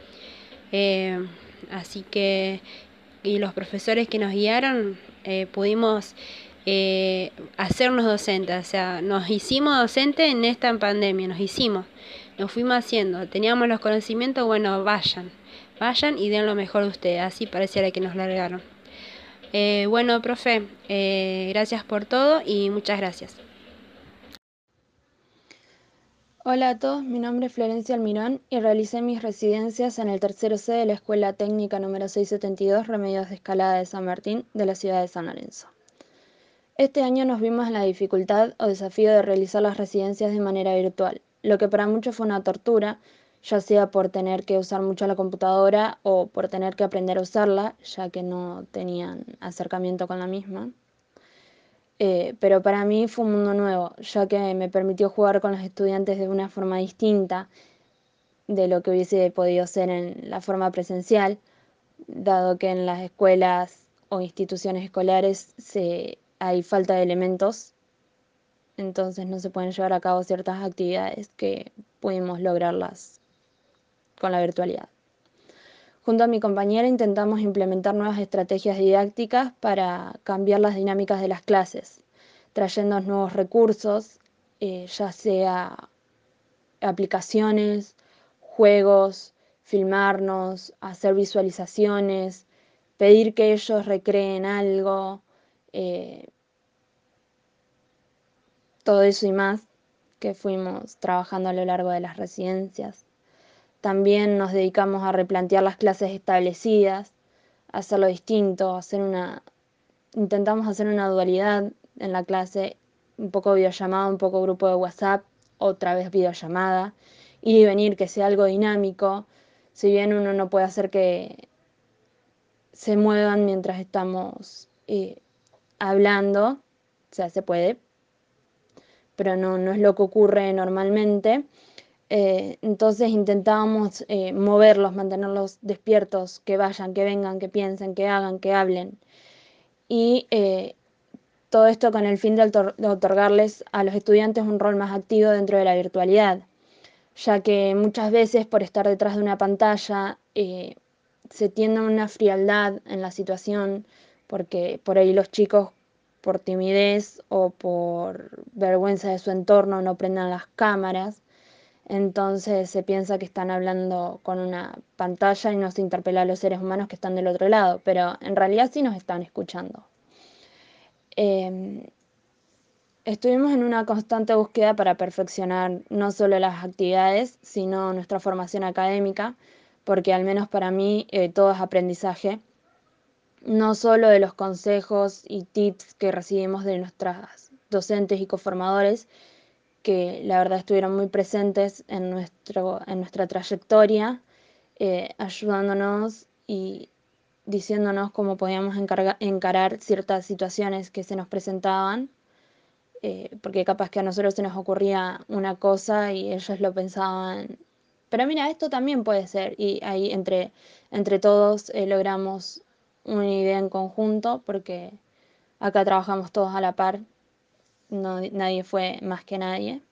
Eh, así que, y los profesores que nos guiaron, eh, pudimos eh, hacernos docentes, o sea, nos hicimos docentes en esta pandemia, nos hicimos, nos fuimos haciendo, teníamos los conocimientos, bueno, vayan, vayan y den lo mejor de ustedes, así pareciera que nos largaron. Eh, bueno, profe, eh, gracias por todo y muchas gracias. Hola a todos, mi nombre es Florencia Almirón y realicé mis residencias en el tercero C de la Escuela Técnica número 672 Remedios de Escalada de San Martín de la ciudad de San Lorenzo. Este año nos vimos en la dificultad o desafío de realizar las residencias de manera virtual, lo que para muchos fue una tortura, ya sea por tener que usar mucho la computadora o por tener que aprender a usarla, ya que no tenían acercamiento con la misma. Eh, pero para mí fue un mundo nuevo, ya que me permitió jugar con los estudiantes de una forma distinta de lo que hubiese podido ser en la forma presencial, dado que en las escuelas o instituciones escolares se hay falta de elementos, entonces no se pueden llevar a cabo ciertas actividades que pudimos lograrlas con la virtualidad. Junto a mi compañera intentamos implementar nuevas estrategias didácticas para cambiar las dinámicas de las clases, trayendo nuevos recursos, eh, ya sea aplicaciones, juegos, filmarnos, hacer visualizaciones, pedir que ellos recreen algo, eh, todo eso y más que fuimos trabajando a lo largo de las residencias. También nos dedicamos a replantear las clases establecidas, hacerlo distinto, hacer una, intentamos hacer una dualidad en la clase, un poco videollamada, un poco grupo de WhatsApp, otra vez videollamada, ir y venir, que sea algo dinámico, si bien uno no puede hacer que se muevan mientras estamos eh, hablando, o sea, se puede, pero no, no es lo que ocurre normalmente. Eh, entonces intentábamos eh, moverlos, mantenerlos despiertos, que vayan, que vengan, que piensen, que hagan, que hablen. Y eh, todo esto con el fin de, de, otorgarles a los estudiantes un rol más activo dentro de la virtualidad, ya que muchas veces por estar detrás de una pantalla se tiende a una frialdad en la situación, porque por ahí los chicos por timidez o por vergüenza de su entorno no prendan las cámaras. Entonces se piensa que están hablando con una pantalla y no se interpela a los seres humanos que están del otro lado, pero en realidad sí nos están escuchando. Em, estuvimos en una constante búsqueda para perfeccionar no solo las actividades, sino nuestra formación académica, porque al menos para mí eh, todo es aprendizaje no solo de los consejos y tips que recibimos de nuestras docentes y coformadores, que la verdad estuvieron muy presentes en, nuestro, en nuestra trayectoria, eh, ayudándonos y diciéndonos cómo podíamos encarar ciertas situaciones que se nos presentaban, eh, porque capaz que a nosotros se nos ocurría una cosa y ellos lo pensaban, pero mira, esto también puede ser, y ahí entre, entre todos eh, logramos una idea en conjunto porque acá trabajamos todos a la par, nadie fue más que nadie.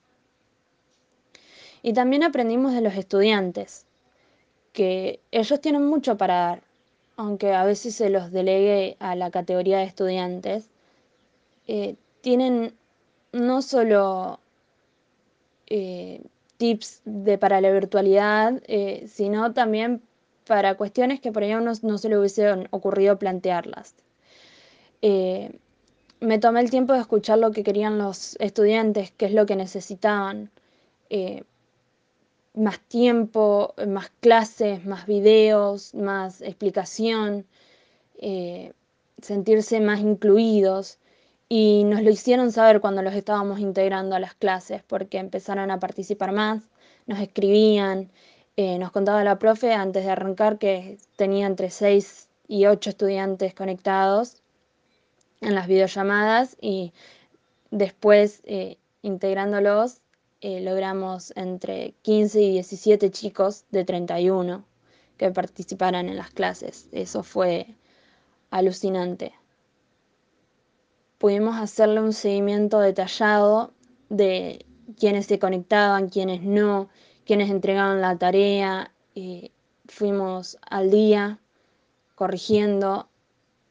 Y también aprendimos de los estudiantes, que ellos tienen mucho para dar, aunque a veces se los delegue a la categoría de estudiantes, eh, tienen no solo eh, tips de, para la virtualidad, eh, sino también para cuestiones que por ahí no, no se le hubiese ocurrido plantearlas. Me tomé el tiempo de escuchar lo que querían los estudiantes, qué es lo que necesitaban. Eh, más tiempo, más clases, más videos, más explicación, eh, sentirse más incluidos. Y nos lo hicieron saber cuando los estábamos integrando a las clases, porque empezaron a participar más, nos escribían, eh, nos contaba la profe antes de arrancar que tenía entre 6 y 8 estudiantes conectados en las videollamadas y después eh, integrándolos eh, logramos entre 15 y 17 chicos de 31 que participaran en las clases. Eso fue alucinante. Pudimos hacerle un seguimiento detallado de quienes se conectaban, quienes no, quienes entregaban la tarea, eh, fuimos al día corrigiendo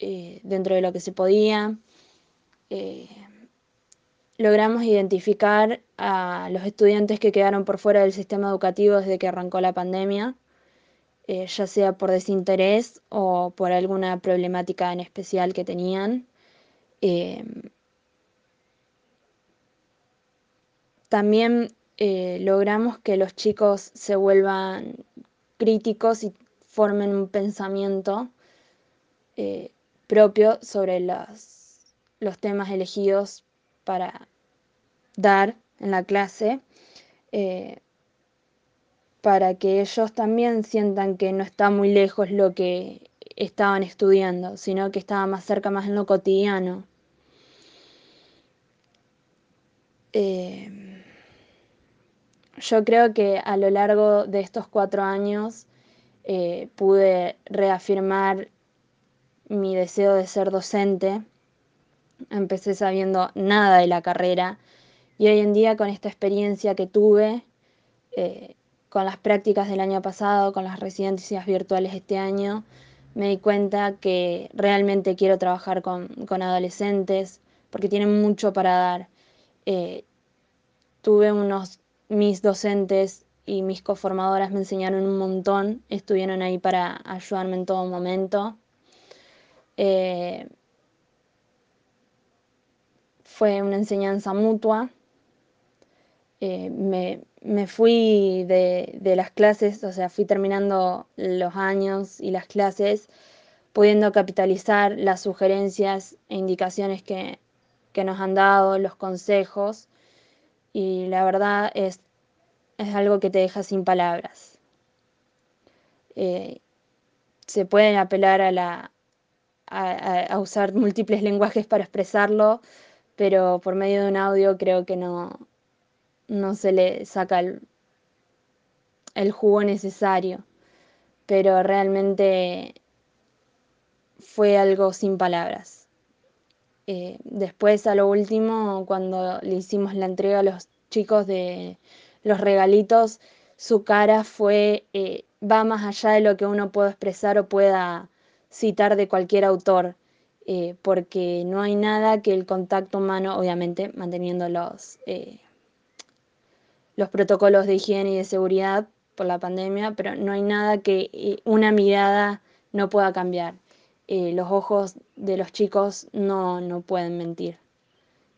eh, dentro de lo que se podía. Eh, logramos identificar a los estudiantes que quedaron por fuera del sistema educativo desde que arrancó la pandemia. eh, ya sea por desinterés o por alguna problemática en especial que tenían. También logramos que los chicos se vuelvan críticos y formen un pensamiento propio sobre los, los, temas elegidos para dar en la clase para que ellos también sientan que no está muy lejos lo que estaban estudiando, sino que estaba más cerca, más en lo cotidiano. Eh, yo creo que a lo largo de estos cuatro años eh, pude reafirmar mi deseo de ser docente. Empecé sabiendo nada de la carrera y hoy en día con esta experiencia que tuve, eh, con las prácticas del año pasado, con las residencias virtuales este año, me di cuenta que realmente quiero trabajar con, adolescentes porque tienen mucho para dar. Eh, tuve unos, mis docentes y mis coformadoras me enseñaron un montón, estuvieron ahí para ayudarme en todo momento. Eh, fue una enseñanza mutua. Eh, me, me fui de, las clases, o sea, fui terminando los años y las clases, pudiendo capitalizar las sugerencias e indicaciones que, nos han dado, los consejos, y la verdad es, es algo que te deja sin palabras. Eh, se pueden apelar a, la, a usar múltiples lenguajes para expresarlo, pero por medio de un audio creo que no, no se le saca el, jugo necesario, pero realmente fue algo sin palabras. Eh, después, a lo último, cuando le hicimos la entrega a los chicos de los regalitos, su cara fue, eh, va más allá de lo que uno pueda expresar o pueda citar de cualquier autor, eh, porque no hay nada que el contacto humano, obviamente manteniendo los, los protocolos de higiene y de seguridad por la pandemia, pero no hay nada que eh, una mirada no pueda cambiar. Eh, los ojos de los chicos no, no pueden mentir.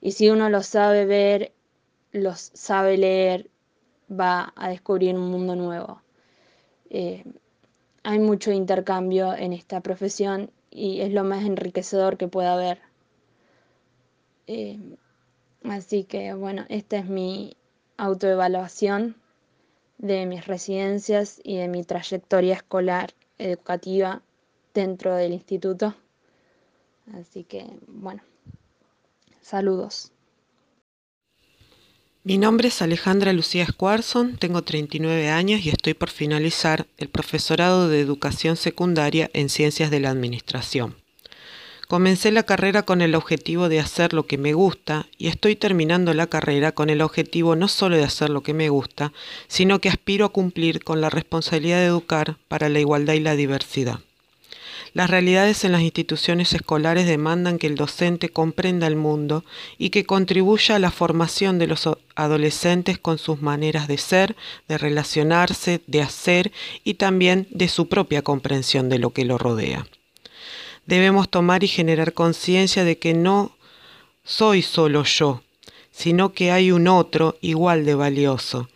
Y si uno los sabe ver, los sabe leer, va a descubrir un mundo nuevo. Eh, hay mucho intercambio en esta profesión y es lo más enriquecedor que pueda haber. así que bueno, esta es mi, autoevaluación de mis residencias y de mi trayectoria escolar educativa dentro del instituto. Así que, bueno, saludos. Mi nombre es Alejandra Lucía Squarson, tengo 39 años y estoy por finalizar el profesorado de educación secundaria en ciencias de la administración. Comencé la carrera con el objetivo de hacer lo que me gusta y estoy terminando la carrera con el objetivo no solo de hacer lo que me gusta, sino que aspiro a cumplir con la responsabilidad de educar para la igualdad y la diversidad. Las realidades en las instituciones escolares demandan que el docente comprenda el mundo y que contribuya a la formación de los adolescentes con sus maneras de ser, de relacionarse, de hacer y también de su propia comprensión de lo que lo rodea. Debemos tomar y generar conciencia de que no soy solo yo, sino que hay un otro igual de valioso,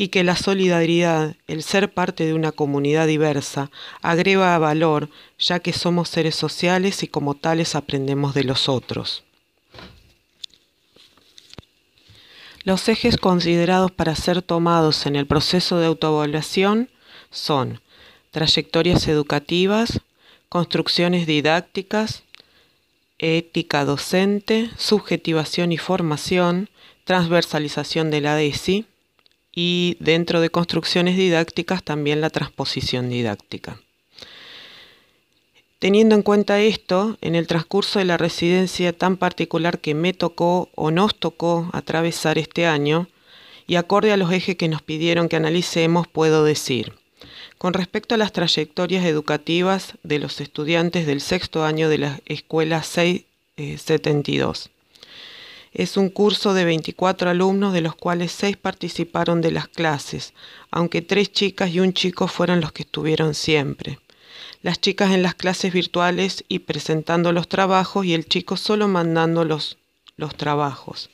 y que la solidaridad, el ser parte de una comunidad diversa, agrega valor, ya que somos seres sociales y como tales aprendemos de los otros. Los ejes considerados para ser tomados en el proceso de autoevaluación son trayectorias educativas, construcciones didácticas, ética docente, subjetivación y formación, transversalización de la DESI y dentro de construcciones didácticas también la transposición didáctica. Teniendo en cuenta esto, en el transcurso de la residencia tan particular que me tocó o nos tocó atravesar este año, y acorde a los ejes que nos pidieron que analicemos, puedo decir, con respecto a las trayectorias educativas de los estudiantes del sexto año de la escuela 672. Es un curso de 24 alumnos, de los cuales 6 participaron de las clases, aunque 3 chicas y un chico fueron los que estuvieron siempre. Las chicas en las clases virtuales y presentando los trabajos y el chico solo mandando los, los trabajos.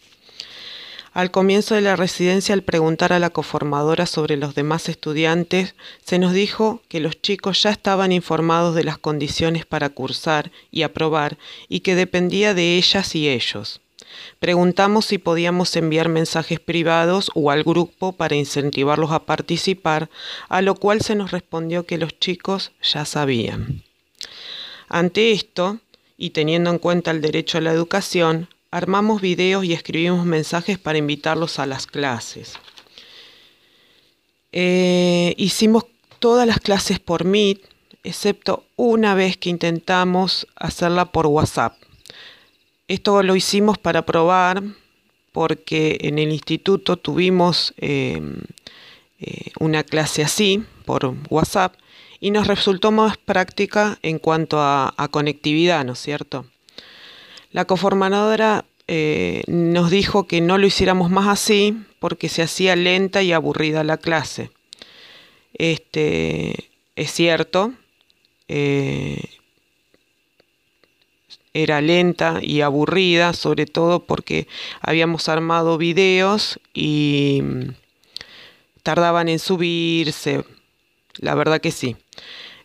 Al comienzo de la residencia, al preguntar a la coformadora sobre los demás estudiantes, se nos dijo que los chicos ya estaban informados de las condiciones para cursar y aprobar y que dependía de ellas y ellos. Preguntamos si podíamos enviar mensajes privados o al grupo para incentivarlos a participar, a lo cual se nos respondió que los chicos ya sabían. Ante esto, y teniendo en cuenta el derecho a la educación, armamos videos y escribimos mensajes para invitarlos a las clases. Eh, hicimos todas las clases por Meet, excepto una vez que intentamos hacerla por WhatsApp. Esto lo hicimos para probar porque en el instituto tuvimos eh, eh, una clase así por WhatsApp y nos resultó más práctica en cuanto a, conectividad, ¿no es cierto? La coformadora eh, nos dijo que no lo hiciéramos más así porque se hacía lenta y aburrida la clase. Este, es cierto, eh, era lenta y aburrida, sobre todo porque habíamos armado videos y tardaban en subirse, la verdad que sí.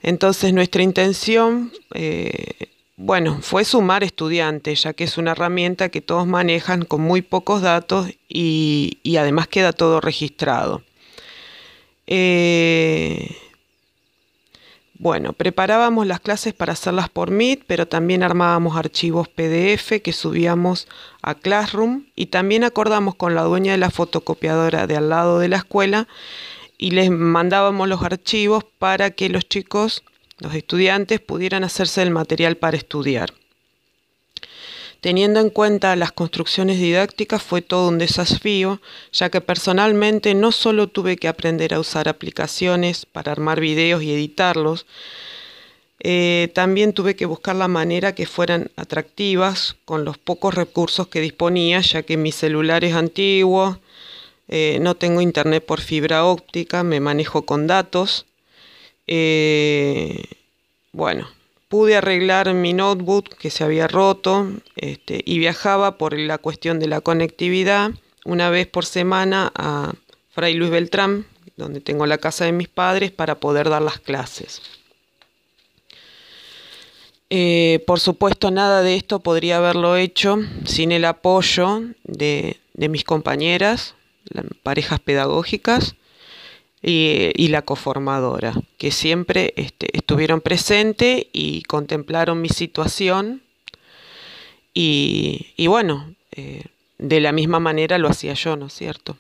Entonces nuestra intención eh, bueno, fue sumar estudiantes, ya que es una herramienta que todos manejan con muy pocos datos y, además queda todo registrado. Eh, bueno, preparábamos las clases para hacerlas por Meet, pero también armábamos archivos PDF que subíamos a Classroom y también acordamos con la dueña de la fotocopiadora de al lado de la escuela y les mandábamos los archivos para que los chicos los estudiantes pudieran hacerse el material para estudiar. Teniendo en cuenta las construcciones didácticas fue todo un desafío, ya que personalmente no solo tuve que aprender a usar aplicaciones para armar videos y editarlos, eh, también tuve que buscar la manera que fueran atractivas con los pocos recursos que disponía, ya que mi celular es antiguo, eh, no tengo internet por fibra óptica, me manejo con datos eh, bueno, pude arreglar mi notebook que se había roto este, y viajaba por la cuestión de la conectividad una vez por semana a Fray Luis Beltrán, donde tengo la casa de mis padres, para poder dar las clases. Eh, por supuesto, nada de esto podría haberlo hecho sin el apoyo de, de mis compañeras, parejas pedagógicas, y, la coformadora, que siempre este, estuvieron presentes y contemplaron mi situación y, bueno, eh, de la misma manera lo hacía yo, ¿no es cierto?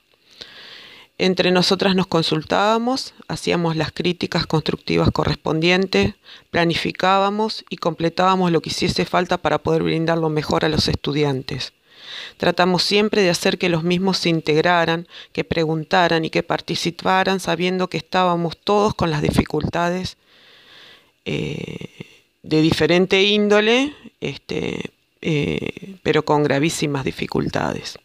Entre nosotras nos consultábamos, hacíamos las críticas constructivas correspondientes, planificábamos y completábamos lo que hiciese falta para poder brindar lo mejor a los estudiantes. Tratamos siempre de hacer que los mismos se integraran, que preguntaran y que participaran sabiendo que estábamos todos con las dificultades eh, de diferente índole, este, eh, pero con gravísimas dificultades.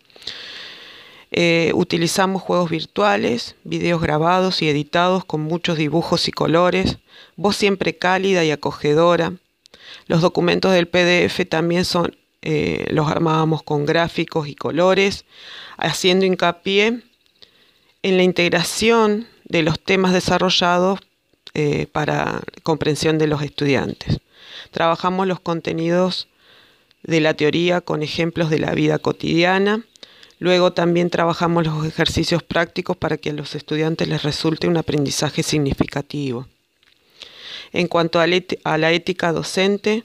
Eh, utilizamos juegos virtuales, videos grabados y editados con muchos dibujos y colores, voz siempre cálida y acogedora. Los documentos del PDF también son eh, los armábamos con gráficos y colores, haciendo hincapié en la integración de los temas desarrollados eh, para comprensión de los estudiantes. Trabajamos los contenidos de la teoría con ejemplos de la vida cotidiana. Luego también trabajamos los ejercicios prácticos para que a los estudiantes les resulte un aprendizaje significativo. En cuanto a la ética docente,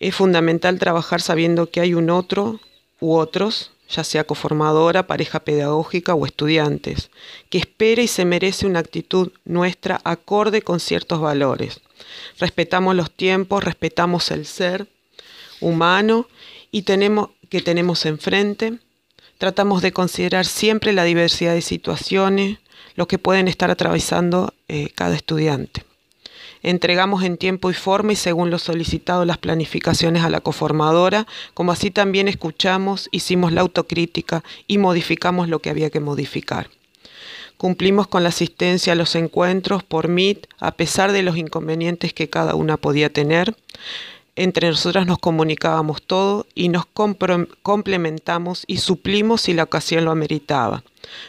es fundamental trabajar sabiendo que hay un otro u otros, ya sea coformadora, pareja pedagógica o estudiantes, que espera y se merece una actitud nuestra acorde con ciertos valores. Respetamos los tiempos, respetamos el ser humano y tenemos que tenemos enfrente. Tratamos de considerar siempre la diversidad de situaciones, lo que pueden estar atravesando eh, cada estudiante. Entregamos en tiempo y forma y según lo solicitado las planificaciones a la coformadora, como así también escuchamos, hicimos la autocrítica y modificamos lo que había que modificar. Cumplimos con la asistencia a los encuentros por Meet, a pesar de los inconvenientes que cada una podía tener. Entre nosotras nos comunicábamos todo y nos complementamos y suplimos si la ocasión lo ameritaba,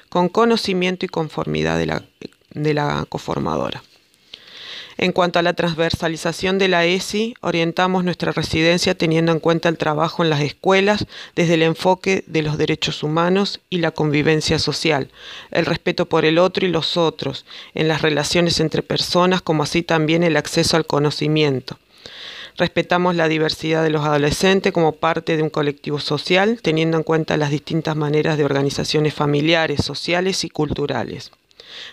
con conocimiento y conformidad de la, de la coformadora. En cuanto a la transversalización de la ESI, orientamos nuestra residencia teniendo en cuenta el trabajo en las escuelas desde el enfoque de los derechos humanos y la convivencia social, el respeto por el otro y los otros, en las relaciones entre personas, como así también el acceso al conocimiento. Respetamos la diversidad de los adolescentes como parte de un colectivo social, teniendo en cuenta las distintas maneras de organizaciones familiares, sociales y culturales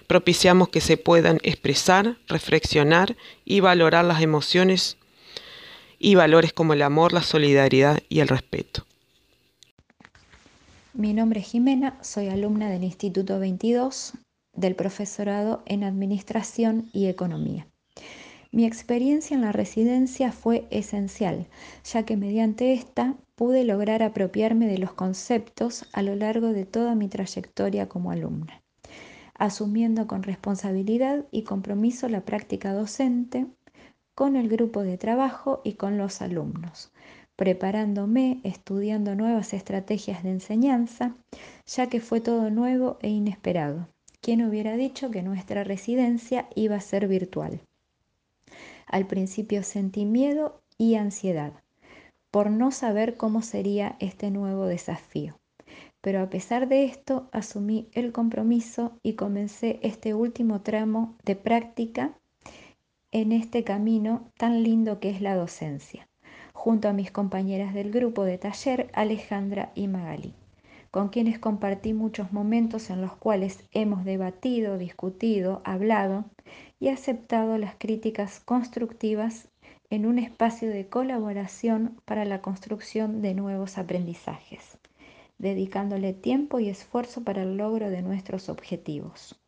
propiciamos que se puedan expresar, reflexionar y valorar las emociones y valores como el amor, la solidaridad y el respeto. Mi nombre es Jimena, soy alumna del Instituto 22 del profesorado en Administración y Economía. Mi experiencia en la residencia fue esencial, ya que mediante esta pude lograr apropiarme de los conceptos a lo largo de toda mi trayectoria como alumna asumiendo con responsabilidad y compromiso la práctica docente con el grupo de trabajo y con los alumnos, preparándome, estudiando nuevas estrategias de enseñanza, ya que fue todo nuevo e inesperado. ¿Quién hubiera dicho que nuestra residencia iba a ser virtual? Al principio sentí miedo y ansiedad por no saber cómo sería este nuevo desafío pero a pesar de esto asumí el compromiso y comencé este último tramo de práctica en este camino tan lindo que es la docencia, junto a mis compañeras del grupo de taller Alejandra y Magali, con quienes compartí muchos momentos en los cuales hemos debatido, discutido, hablado y aceptado las críticas constructivas en un espacio de colaboración para la construcción de nuevos aprendizajes dedicándole tiempo y esfuerzo para el logro de nuestros objetivos.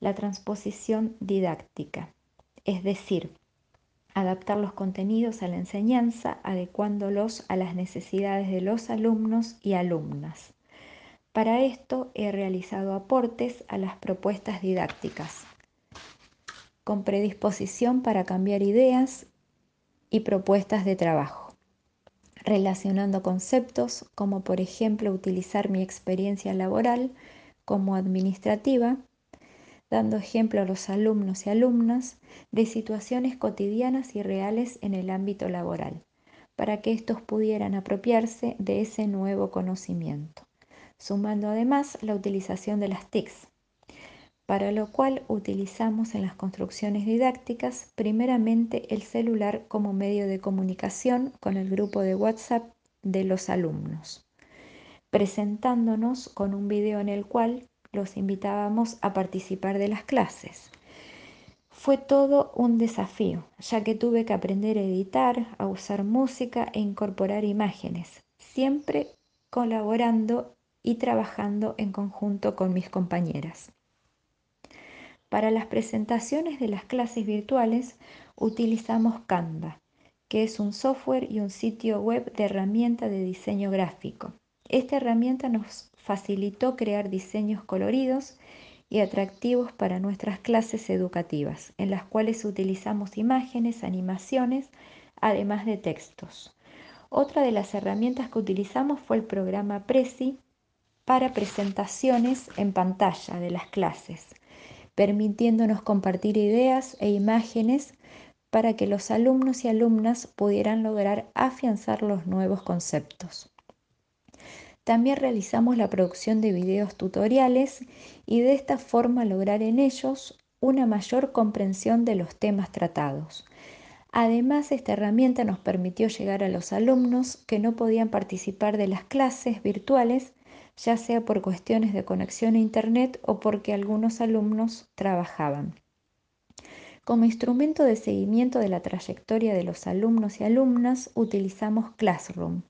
La transposición didáctica, es decir, adaptar los contenidos a la enseñanza adecuándolos a las necesidades de los alumnos y alumnas. Para esto he realizado aportes a las propuestas didácticas, con predisposición para cambiar ideas y propuestas de trabajo relacionando conceptos como por ejemplo utilizar mi experiencia laboral como administrativa, dando ejemplo a los alumnos y alumnas de situaciones cotidianas y reales en el ámbito laboral, para que estos pudieran apropiarse de ese nuevo conocimiento, sumando además la utilización de las TICs, para lo cual utilizamos en las construcciones didácticas primeramente el celular como medio de comunicación con el grupo de WhatsApp de los alumnos, presentándonos con un video en el cual los invitábamos a participar de las clases. Fue todo un desafío, ya que tuve que aprender a editar, a usar música e incorporar imágenes, siempre colaborando y trabajando en conjunto con mis compañeras. Para las presentaciones de las clases virtuales utilizamos Canva, que es un software y un sitio web de herramienta de diseño gráfico. Esta herramienta nos facilitó crear diseños coloridos y atractivos para nuestras clases educativas, en las cuales utilizamos imágenes, animaciones, además de textos. Otra de las herramientas que utilizamos fue el programa Prezi para presentaciones en pantalla de las clases permitiéndonos compartir ideas e imágenes para que los alumnos y alumnas pudieran lograr afianzar los nuevos conceptos. También realizamos la producción de videos tutoriales y de esta forma lograr en ellos una mayor comprensión de los temas tratados. Además, esta herramienta nos permitió llegar a los alumnos que no podían participar de las clases virtuales ya sea por cuestiones de conexión a Internet o porque algunos alumnos trabajaban. Como instrumento de seguimiento de la trayectoria de los alumnos y alumnas utilizamos Classroom,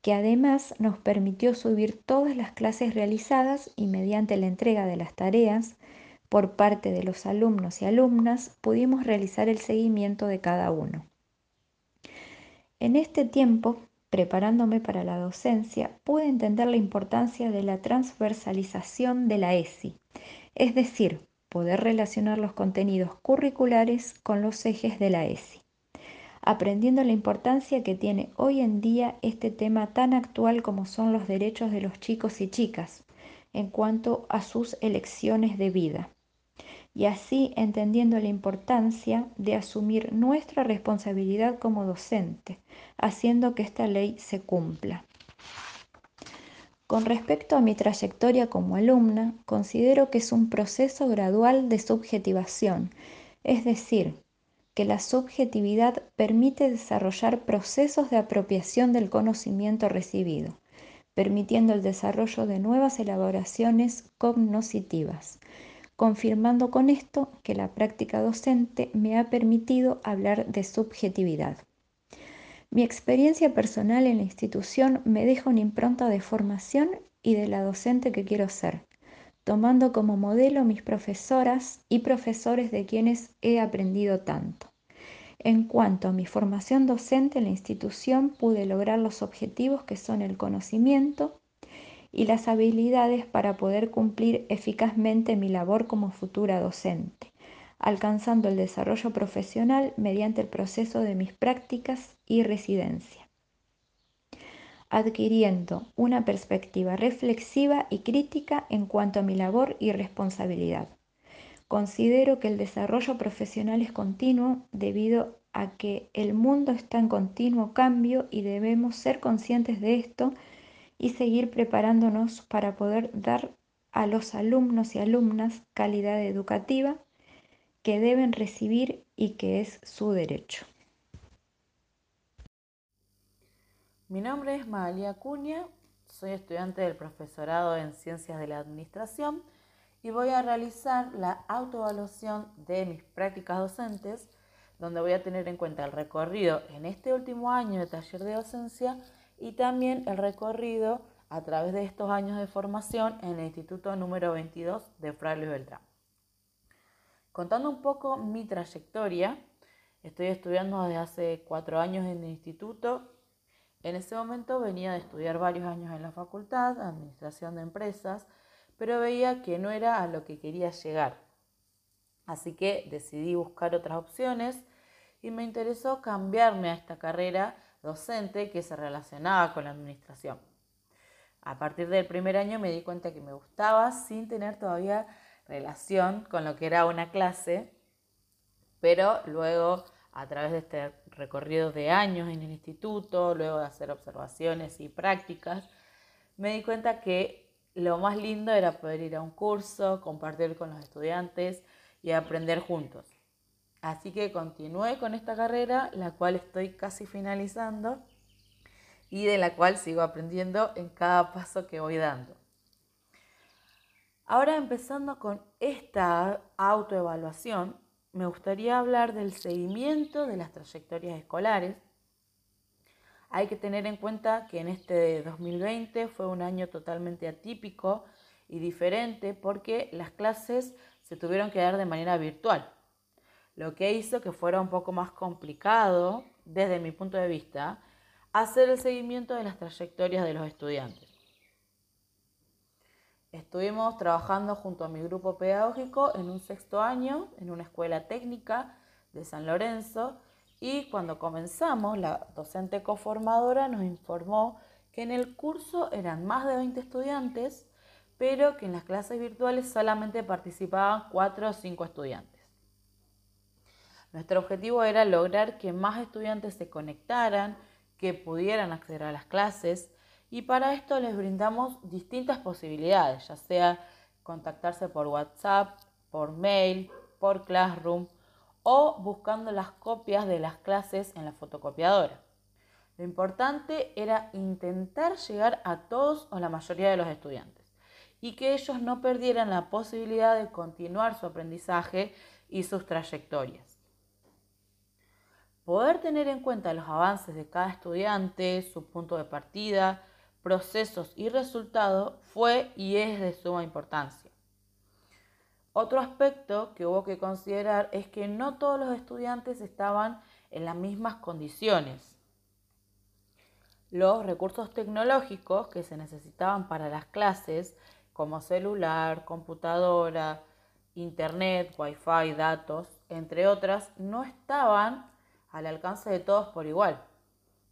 que además nos permitió subir todas las clases realizadas y mediante la entrega de las tareas por parte de los alumnos y alumnas, pudimos realizar el seguimiento de cada uno. En este tiempo, preparándome para la docencia, pude entender la importancia de la transversalización de la ESI, es decir, poder relacionar los contenidos curriculares con los ejes de la ESI, aprendiendo la importancia que tiene hoy en día este tema tan actual como son los derechos de los chicos y chicas en cuanto a sus elecciones de vida y así entendiendo la importancia de asumir nuestra responsabilidad como docente, haciendo que esta ley se cumpla. Con respecto a mi trayectoria como alumna, considero que es un proceso gradual de subjetivación, es decir, que la subjetividad permite desarrollar procesos de apropiación del conocimiento recibido, permitiendo el desarrollo de nuevas elaboraciones cognoscitivas, confirmando con esto que la práctica docente me ha permitido hablar de subjetividad. Mi experiencia personal en la institución me deja una impronta de formación y de la docente que quiero ser, tomando como modelo mis profesoras y profesores de quienes he aprendido tanto. En cuanto a mi formación docente en la institución, pude lograr los objetivos que son el conocimiento, y las habilidades para poder cumplir eficazmente mi labor como futura docente, alcanzando el desarrollo profesional mediante el proceso de mis prácticas y residencia, adquiriendo una perspectiva reflexiva y crítica en cuanto a mi labor y responsabilidad. Considero que el desarrollo profesional es continuo debido a que el mundo está en continuo cambio y debemos ser conscientes de esto y seguir preparándonos para poder dar a los alumnos y alumnas calidad educativa que deben recibir y que es su derecho. Mi nombre es María Acuña, soy estudiante del profesorado en Ciencias de la Administración y voy a realizar la autoevaluación de mis prácticas docentes, donde voy a tener en cuenta el recorrido en este último año de taller de docencia y también el recorrido a través de estos años de formación en el Instituto número 22 de Fraile Beltrán. Contando un poco mi trayectoria, estoy estudiando desde hace cuatro años en el instituto. En ese momento venía de estudiar varios años en la facultad, administración de empresas, pero veía que no era a lo que quería llegar. Así que decidí buscar otras opciones y me interesó cambiarme a esta carrera docente que se relacionaba con la administración. A partir del primer año me di cuenta que me gustaba sin tener todavía relación con lo que era una clase, pero luego a través de este recorrido de años en el instituto, luego de hacer observaciones y prácticas, me di cuenta que lo más lindo era poder ir a un curso, compartir con los estudiantes y aprender juntos. Así que continué con esta carrera, la cual estoy casi finalizando y de la cual sigo aprendiendo en cada paso que voy dando. Ahora empezando con esta autoevaluación, me gustaría hablar del seguimiento de las trayectorias escolares. Hay que tener en cuenta que en este 2020 fue un año totalmente atípico y diferente porque las clases se tuvieron que dar de manera virtual lo que hizo que fuera un poco más complicado, desde mi punto de vista, hacer el seguimiento de las trayectorias de los estudiantes. Estuvimos trabajando junto a mi grupo pedagógico en un sexto año en una escuela técnica de San Lorenzo y cuando comenzamos la docente coformadora nos informó que en el curso eran más de 20 estudiantes, pero que en las clases virtuales solamente participaban 4 o 5 estudiantes. Nuestro objetivo era lograr que más estudiantes se conectaran, que pudieran acceder a las clases y para esto les brindamos distintas posibilidades, ya sea contactarse por WhatsApp, por mail, por Classroom o buscando las copias de las clases en la fotocopiadora. Lo importante era intentar llegar a todos o la mayoría de los estudiantes y que ellos no perdieran la posibilidad de continuar su aprendizaje y sus trayectorias. Poder tener en cuenta los avances de cada estudiante, su punto de partida, procesos y resultados fue y es de suma importancia. Otro aspecto que hubo que considerar es que no todos los estudiantes estaban en las mismas condiciones. Los recursos tecnológicos que se necesitaban para las clases, como celular, computadora, internet, wifi, datos, entre otras, no estaban al alcance de todos por igual.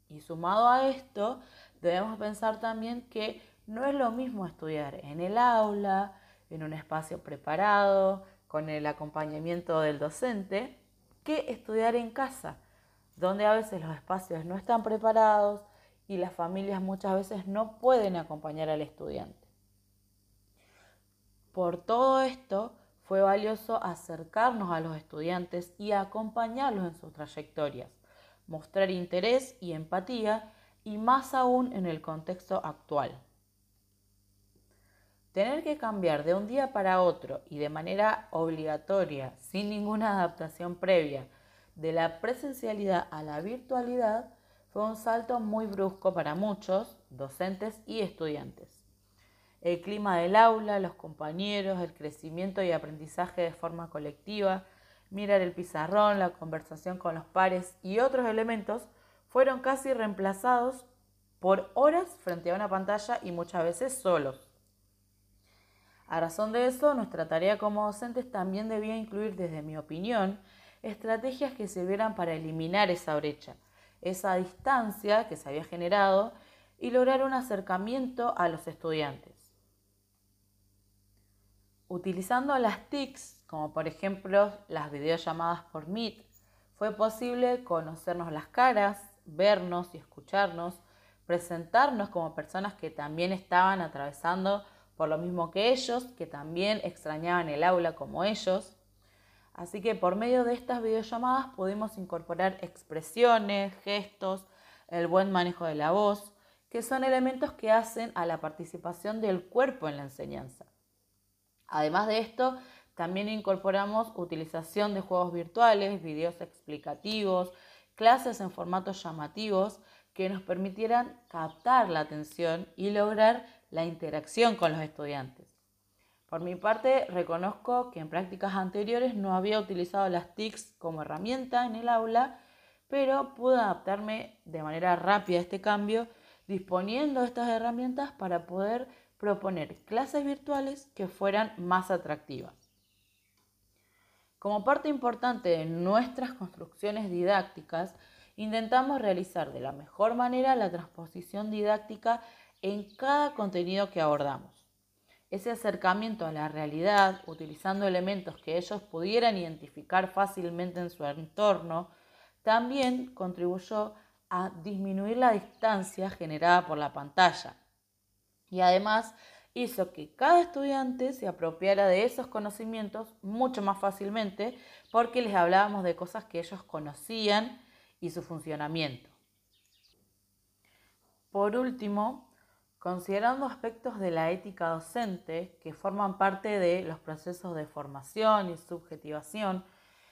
Y sumado a esto, debemos pensar también que no es lo mismo estudiar en el aula, en un espacio preparado, con el acompañamiento del docente, que estudiar en casa, donde a veces los espacios no están preparados y las familias muchas veces no pueden acompañar al estudiante. Por todo esto, fue valioso acercarnos a los estudiantes y acompañarlos en sus trayectorias, mostrar interés y empatía y más aún en el contexto actual. Tener que cambiar de un día para otro y de manera obligatoria, sin ninguna adaptación previa, de la presencialidad a la virtualidad fue un salto muy brusco para muchos, docentes y estudiantes. El clima del aula, los compañeros, el crecimiento y aprendizaje de forma colectiva, mirar el pizarrón, la conversación con los pares y otros elementos fueron casi reemplazados por horas frente a una pantalla y muchas veces solos. A razón de eso, nuestra tarea como docentes también debía incluir, desde mi opinión, estrategias que sirvieran para eliminar esa brecha, esa distancia que se había generado y lograr un acercamiento a los estudiantes. Utilizando las TICs, como por ejemplo las videollamadas por Meet, fue posible conocernos las caras, vernos y escucharnos, presentarnos como personas que también estaban atravesando por lo mismo que ellos, que también extrañaban el aula como ellos. Así que por medio de estas videollamadas pudimos incorporar expresiones, gestos, el buen manejo de la voz, que son elementos que hacen a la participación del cuerpo en la enseñanza. Además de esto, también incorporamos utilización de juegos virtuales, videos explicativos, clases en formatos llamativos que nos permitieran captar la atención y lograr la interacción con los estudiantes. Por mi parte, reconozco que en prácticas anteriores no había utilizado las TICs como herramienta en el aula, pero pude adaptarme de manera rápida a este cambio, disponiendo de estas herramientas para poder proponer clases virtuales que fueran más atractivas. Como parte importante de nuestras construcciones didácticas, intentamos realizar de la mejor manera la transposición didáctica en cada contenido que abordamos. Ese acercamiento a la realidad, utilizando elementos que ellos pudieran identificar fácilmente en su entorno, también contribuyó a disminuir la distancia generada por la pantalla. Y además hizo que cada estudiante se apropiara de esos conocimientos mucho más fácilmente porque les hablábamos de cosas que ellos conocían y su funcionamiento. Por último, considerando aspectos de la ética docente que forman parte de los procesos de formación y subjetivación,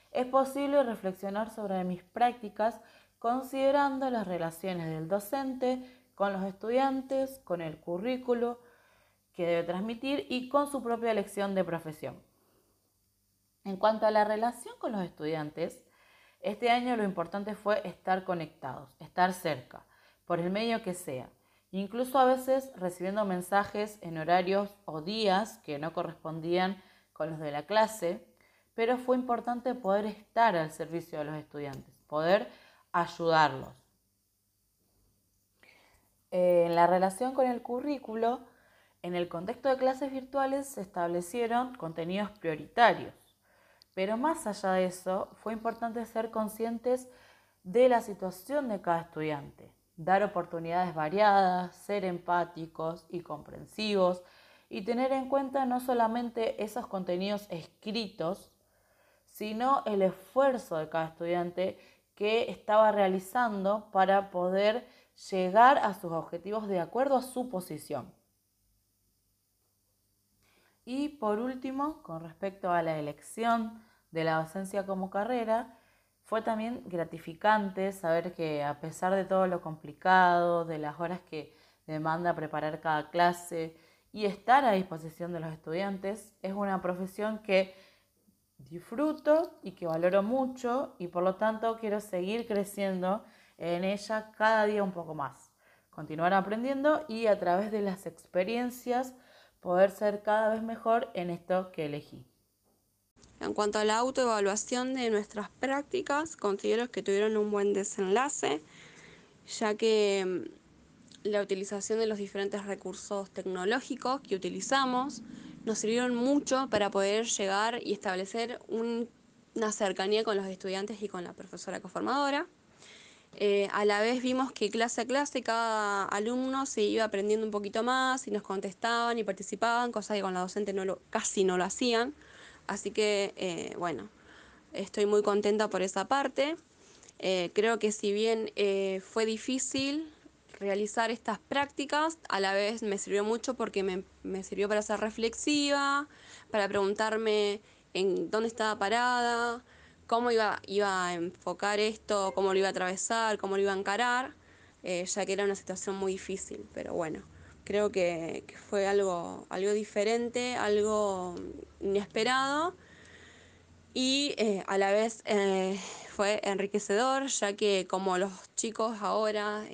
es posible reflexionar sobre mis prácticas considerando las relaciones del docente con los estudiantes, con el currículo que debe transmitir y con su propia elección de profesión. En cuanto a la relación con los estudiantes, este año lo importante fue estar conectados, estar cerca, por el medio que sea incluso a veces recibiendo mensajes en horarios o días que no correspondían con los de la clase, pero fue importante poder estar al servicio de los estudiantes, poder ayudarlos. Eh, en la relación con el currículo, en el contexto de clases virtuales se establecieron contenidos prioritarios, pero más allá de eso, fue importante ser conscientes de la situación de cada estudiante, dar oportunidades variadas, ser empáticos y comprensivos y tener en cuenta no solamente esos contenidos escritos, sino el esfuerzo de cada estudiante que estaba realizando para poder llegar a sus objetivos de acuerdo a su posición. Y por último, con respecto a la elección de la docencia como carrera, fue también gratificante saber que a pesar de todo lo complicado, de las horas que demanda preparar cada clase y estar a disposición de los estudiantes. Es una profesión que disfruto y que valoro mucho y por lo tanto quiero seguir creciendo en ella cada día un poco más. Continuar aprendiendo y a través de las experiencias poder ser cada vez mejor en esto que elegí. En cuanto a la autoevaluación de nuestras prácticas, considero que tuvieron un buen desenlace, ya que mm, la utilización de los diferentes recursos tecnológicos que utilizamos nos sirvieron mucho para poder llegar y establecer una cercanía con los estudiantes y con la profesora coformadora. Eh, a la vez vimos que clase a clase cada alumno se iba aprendiendo un poquito más y nos contestaban y participaban, cosa que con la docente no casi no lo hacían. Así que, eh, bueno, estoy muy contenta por esa parte. Eh, creo que si bien fue difícil realizar estas prácticas, a la vez me sirvió mucho porque me, me sirvió para ser reflexiva, para preguntarme en dónde estaba parada, cómo iba, iba a enfocar esto, cómo lo iba a atravesar, cómo lo iba a encarar, eh, ya que era una situación muy difícil, pero bueno, creo que, fue algo, algo diferente, algo inesperado y eh, a la vez eh, fue enriquecedor, ya que como los chicos ahora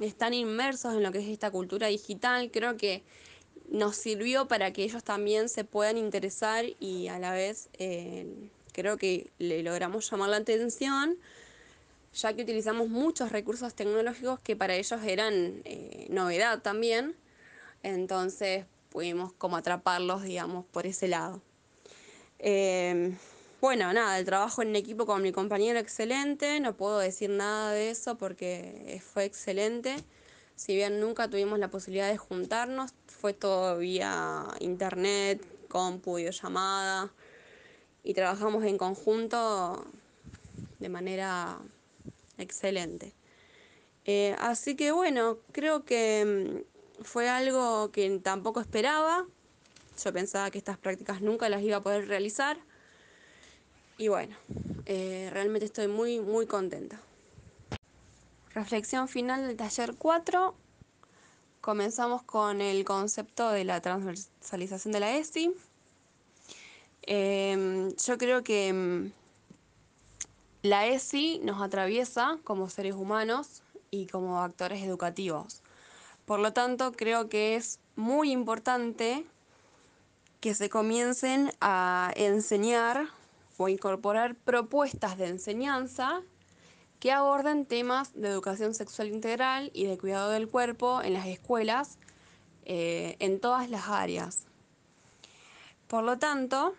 están inmersos en lo que es esta cultura digital, creo que nos sirvió para que ellos también se puedan interesar y a la vez creo que le logramos llamar la atención, ya que utilizamos muchos recursos tecnológicos que para ellos eran eh, novedad también, entonces pudimos como atraparlos, digamos, por ese lado. Em, bueno, nada, el trabajo en equipo con mi compañero excelente, no puedo decir nada de eso porque fue excelente. Si bien nunca tuvimos la posibilidad de juntarnos, fue todo vía internet, compu, videollamada y trabajamos en conjunto de manera excelente. Eh, así que bueno, creo que mm, fue algo que tampoco esperaba. Yo pensaba que estas prácticas nunca las iba a poder realizar. Y bueno, eh, realmente estoy muy, muy contenta. Reflexión final del taller 4. Comenzamos con el concepto de la transversalización de la ESI. Em, yo creo que em, la ESI nos atraviesa como seres humanos y como actores educativos. Por lo tanto, creo que es muy importante que se comiencen a enseñar o incorporar propuestas de enseñanza que aborden temas de educación sexual integral y de cuidado del cuerpo en las escuelas eh, en todas las áreas. Por lo tanto,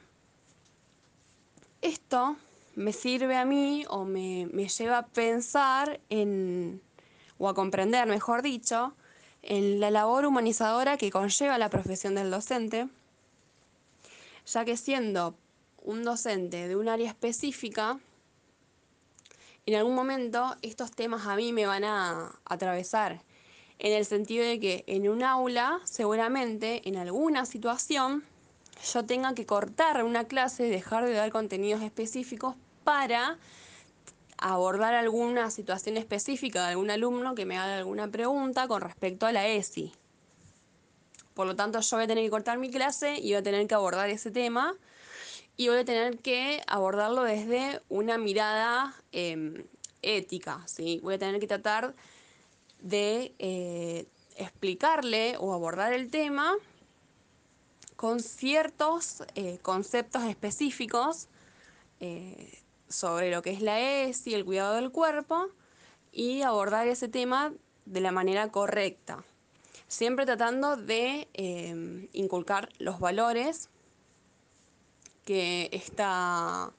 esto me sirve a mí o me, lleva a pensar en, o a comprender, mejor dicho, en la labor humanizadora que conlleva la profesión del docente, ya que siendo un docente de un área específica, en algún momento estos temas a mí me van a atravesar, en el sentido de que en un aula, seguramente, en alguna situación, yo tenga que cortar una clase, dejar de dar contenidos específicos para abordar alguna situación específica de algún alumno que me haga alguna pregunta con respecto a la ESI. Por lo tanto, yo voy a tener que cortar mi clase y voy a tener que abordar ese tema y voy a tener que abordarlo desde una mirada em, ética. ¿sí? Voy a tener que tratar de eh, explicarle o abordar el tema con ciertos eh, conceptos específicos eh, sobre lo que es la ESI, el cuidado del cuerpo, y abordar ese tema de la manera correcta, siempre tratando de eh, inculcar los valores que esta,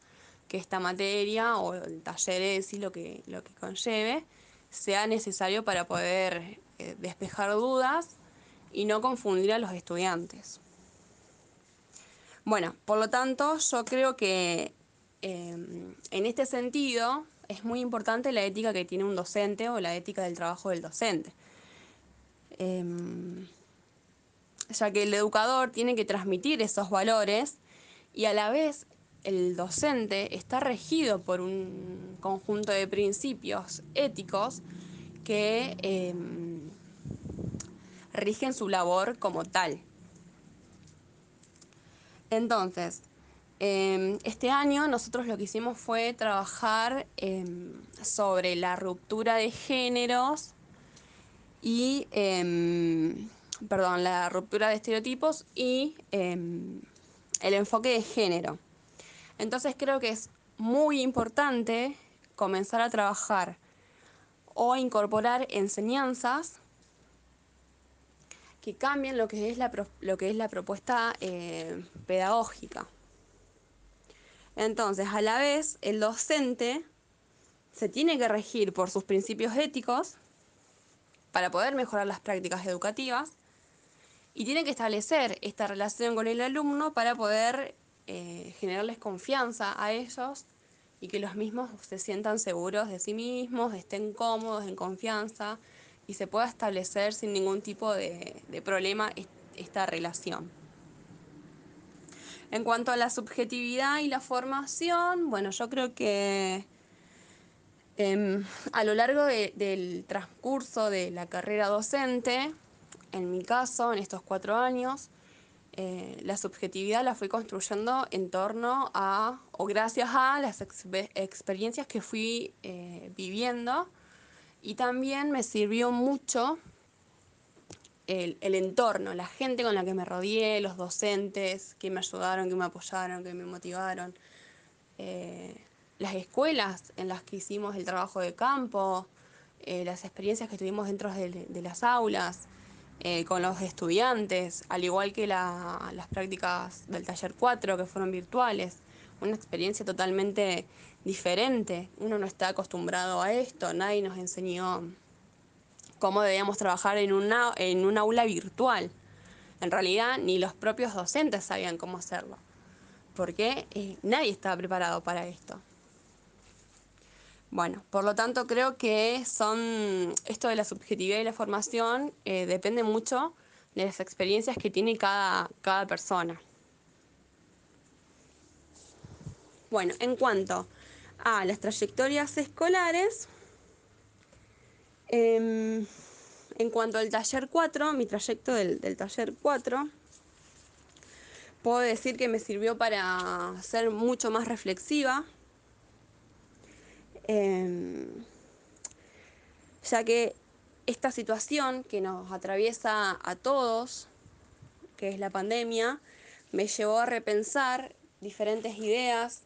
que esta materia o el taller ESI, lo que, lo que conlleve, sea necesario para poder despejar dudas y no confundir a los estudiantes. Bueno, por lo tanto, yo creo que em, en este sentido es muy importante la ética que tiene un docente o la ética del trabajo del docente. Em, ya que el educador tiene que transmitir esos valores y a la vez el docente está regido por un conjunto de principios éticos que em, rigen su labor como tal. Entonces, em, este año nosotros lo que hicimos fue trabajar em, sobre la ruptura de géneros y, em, perdón, la ruptura de estereotipos y el enfoque de género. Entonces creo que es muy importante comenzar a trabajar o incorporar enseñanzas que cambien lo que es la, lo que es la propuesta eh, pedagógica. Entonces, a la vez, el docente se tiene que regir por sus principios éticos para poder mejorar las prácticas educativas y tiene que establecer esta relación con el alumno para poder eh, generarles confianza a ellos y que los mismos se sientan seguros de sí mismos, estén cómodos, en confianza y se pueda establecer sin ningún tipo de, problema esta relación. En cuanto a la subjetividad y la formación, bueno, yo creo que em, a lo largo del transcurso de la carrera docente, en mi caso, en estos cuatro años, eh, la subjetividad la fui construyendo en torno a, o gracias a las experiencias que fui eh, viviendo y también me sirvió mucho el, entorno, la gente con la que me rodeé, los docentes que me ayudaron, que me apoyaron, que me motivaron, eh, las escuelas en las que hicimos el trabajo de campo, eh, las experiencias que tuvimos dentro de, las aulas, eh, con los estudiantes, al igual que las prácticas del taller 4 que fueron virtuales. Una experiencia totalmente diferente. Uno no está acostumbrado a esto, nadie nos enseñó cómo debíamos trabajar en una, en un aula virtual. En realidad, ni los propios docentes sabían cómo hacerlo, porque eh, nadie estaba preparado para esto. Bueno, por lo tanto creo que son esto de la subjetividad y la formación eh, depende mucho de las experiencias que tiene cada, cada persona. Bueno, en cuanto a las trayectorias escolares, em, en cuanto al taller 4, mi trayecto del, taller 4, puedo decir que me sirvió para ser mucho más reflexiva, em, ya que esta situación que nos atraviesa a todos, que es la pandemia, me llevó a repensar diferentes ideas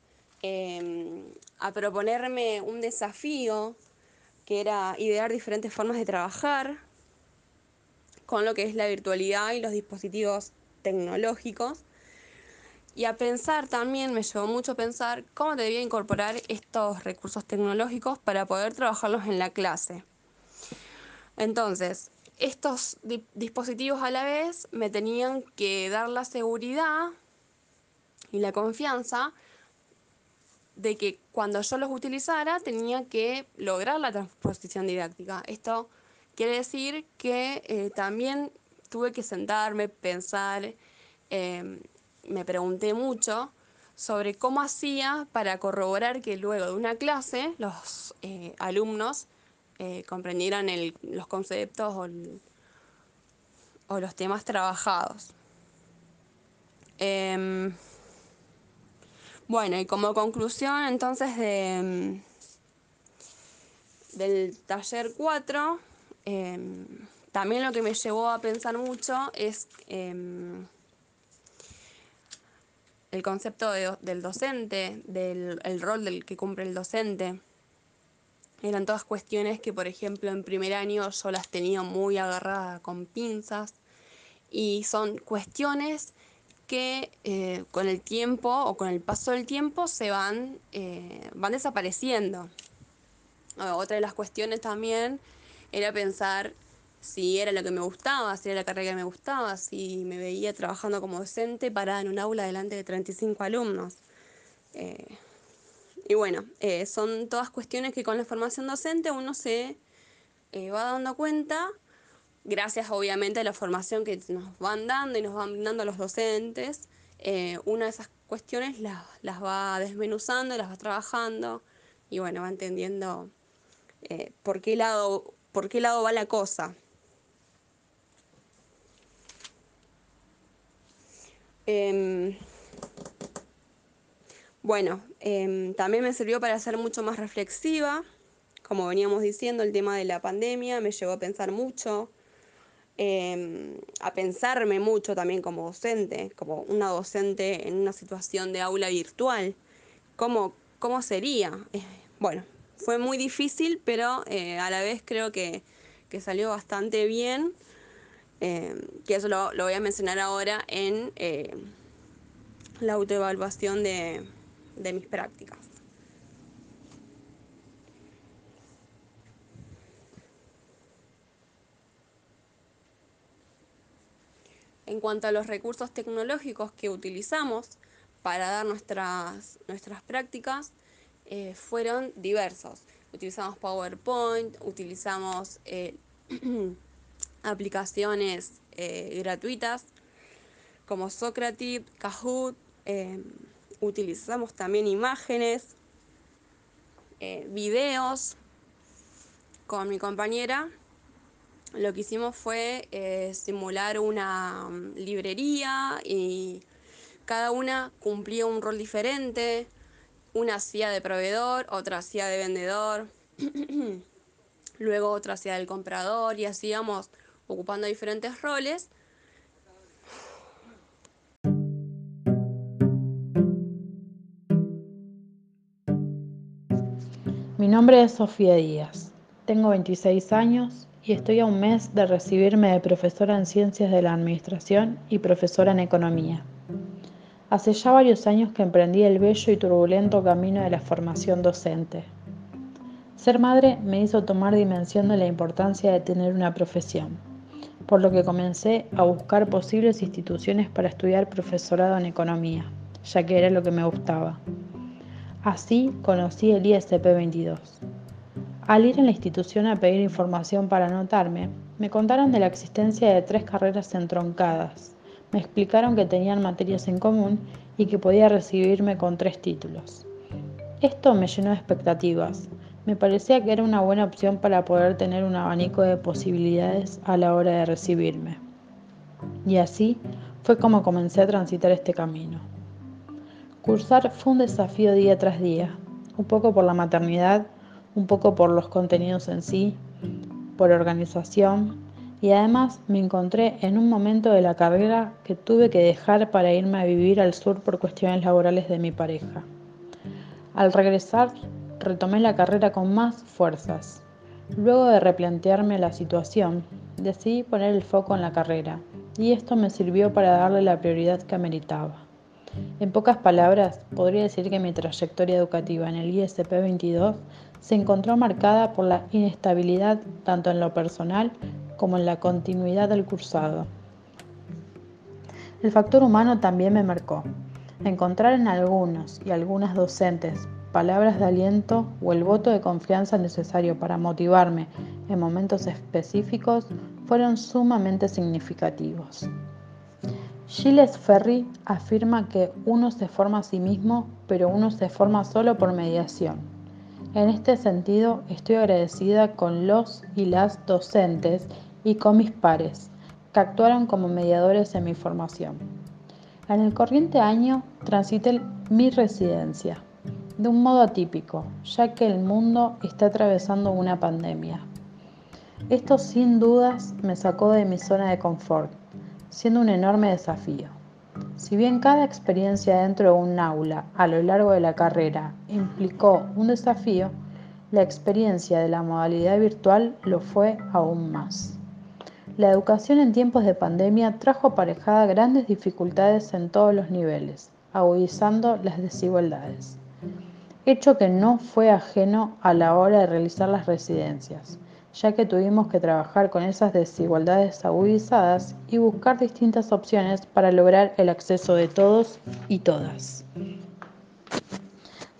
Em, a proponerme un desafío que era idear diferentes formas de trabajar con lo que es la virtualidad y los dispositivos tecnológicos. Y a pensar también, me llevó mucho pensar cómo debía incorporar estos recursos tecnológicos para poder trabajarlos en la clase. Entonces, estos dispositivos a la vez me tenían que dar la seguridad y la confianza de que cuando yo los utilizara tenía que lograr la transposición didáctica. Esto quiere decir que eh, también tuve que sentarme, pensar, em, me pregunté mucho sobre cómo hacía para corroborar que luego de una clase los eh, alumnos eh, comprendieran los conceptos o, los temas trabajados. Bueno, y como conclusión entonces de, mm, del taller 4, em, también lo que me llevó a pensar mucho es em, el concepto del docente, del el rol del que cumple el docente. Eran todas cuestiones que, por ejemplo, en primer año yo las tenía muy agarradas con pinzas y son cuestiones que eh, con el tiempo o con el paso del tiempo se van, eh, van desapareciendo. Otra de las cuestiones también era pensar si era lo que me gustaba, si era la carrera que me gustaba, si me veía trabajando como docente parada en un aula delante de 35 alumnos. Eh, y bueno, son todas cuestiones que con la formación docente uno se va dando cuenta gracias obviamente a la formación que nos van dando y nos van dando los docentes, eh, una de esas cuestiones las, las va desmenuzando, las va trabajando y bueno, va entendiendo eh, por, qué lado, por qué lado va la cosa. Em, bueno, em, también me sirvió para ser mucho más reflexiva como veníamos diciendo, el tema de la pandemia me llevó a pensar mucho em, a pensarme mucho también como docente, como una docente en una situación de aula virtual. ¿Cómo, cómo sería? Eh, bueno, fue muy difícil, pero eh, a la vez creo que, que salió bastante bien. Eh, que eso lo, lo, voy a mencionar ahora en la autoevaluación de, de mis prácticas. En cuanto a los recursos tecnológicos que utilizamos para dar nuestras, nuestras prácticas, eh, fueron diversos. Utilizamos PowerPoint, utilizamos eh, aplicaciones eh, gratuitas como Socrative, Kahoot, utilizamos también imágenes, videos con mi compañera. Lo que hicimos fue simular una mm, librería y cada una cumplía un rol diferente. Una hacía de proveedor, otra hacía de vendedor, luego otra hacía del comprador y así íbamos ocupando diferentes roles. Mi nombre es Sofía Díaz, tengo 26 años y estoy a un mes de recibirme de profesora en Ciencias de la Administración y profesora en Economía. Hace ya varios años que emprendí el bello y turbulento camino de la formación docente. Ser madre me hizo tomar dimensión de la importancia de tener una profesión, por lo que comencé a buscar posibles instituciones para estudiar profesorado en economía, ya que era lo que me gustaba. Así conocí el ISP 22. Al ir en la institución a pedir información para anotarme, me contaron de la existencia de tres carreras entroncadas, me explicaron que tenían materias en común y que podía recibirme con tres títulos. Esto me llenó de expectativas. Me parecía que era una buena opción para poder tener un abanico de posibilidades a la hora de recibirme. Y así fue como comencé a transitar este camino. Cursar fue un desafío día tras día, un poco por la maternidad, un poco por los contenidos en sí, por organización, y además me encontré en un momento de la carrera que tuve que dejar para irme a vivir al sur por cuestiones laborales de mi pareja. Al regresar, retomé la carrera con más fuerzas. Luego de replantearme la situación, decidí poner el foco en la carrera y esto me sirvió para darle la prioridad que ameritaba. En pocas palabras, podría decir que mi trayectoria educativa en el ISP 22 se encontró marcada por la inestabilidad tanto en lo personal como en la continuidad del cursado. El factor humano también me marcó. Encontrar en algunos y algunas docentes palabras de aliento o el voto de confianza necesario para motivarme en momentos específicos fueron sumamente significativos. Gilles Ferry afirma que uno se forma a sí mismo, pero uno se forma solo por mediación. En este sentido, estoy agradecida con los y las docentes y con mis pares, que actuaron como mediadores en mi formación. En el corriente año transité mi residencia, de un modo atípico, ya que el mundo está atravesando una pandemia. Esto sin dudas me sacó de mi zona de confort, siendo un enorme desafío. Si bien cada experiencia dentro de un aula a lo largo de la carrera implicó un desafío, la experiencia de la modalidad virtual lo fue aún más. La educación en tiempos de pandemia trajo aparejada grandes dificultades en todos los niveles, agudizando las desigualdades, hecho que no fue ajeno a la hora de realizar las residencias, ya que tuvimos que trabajar con esas desigualdades agudizadas y buscar distintas opciones para lograr el acceso de todos y todas.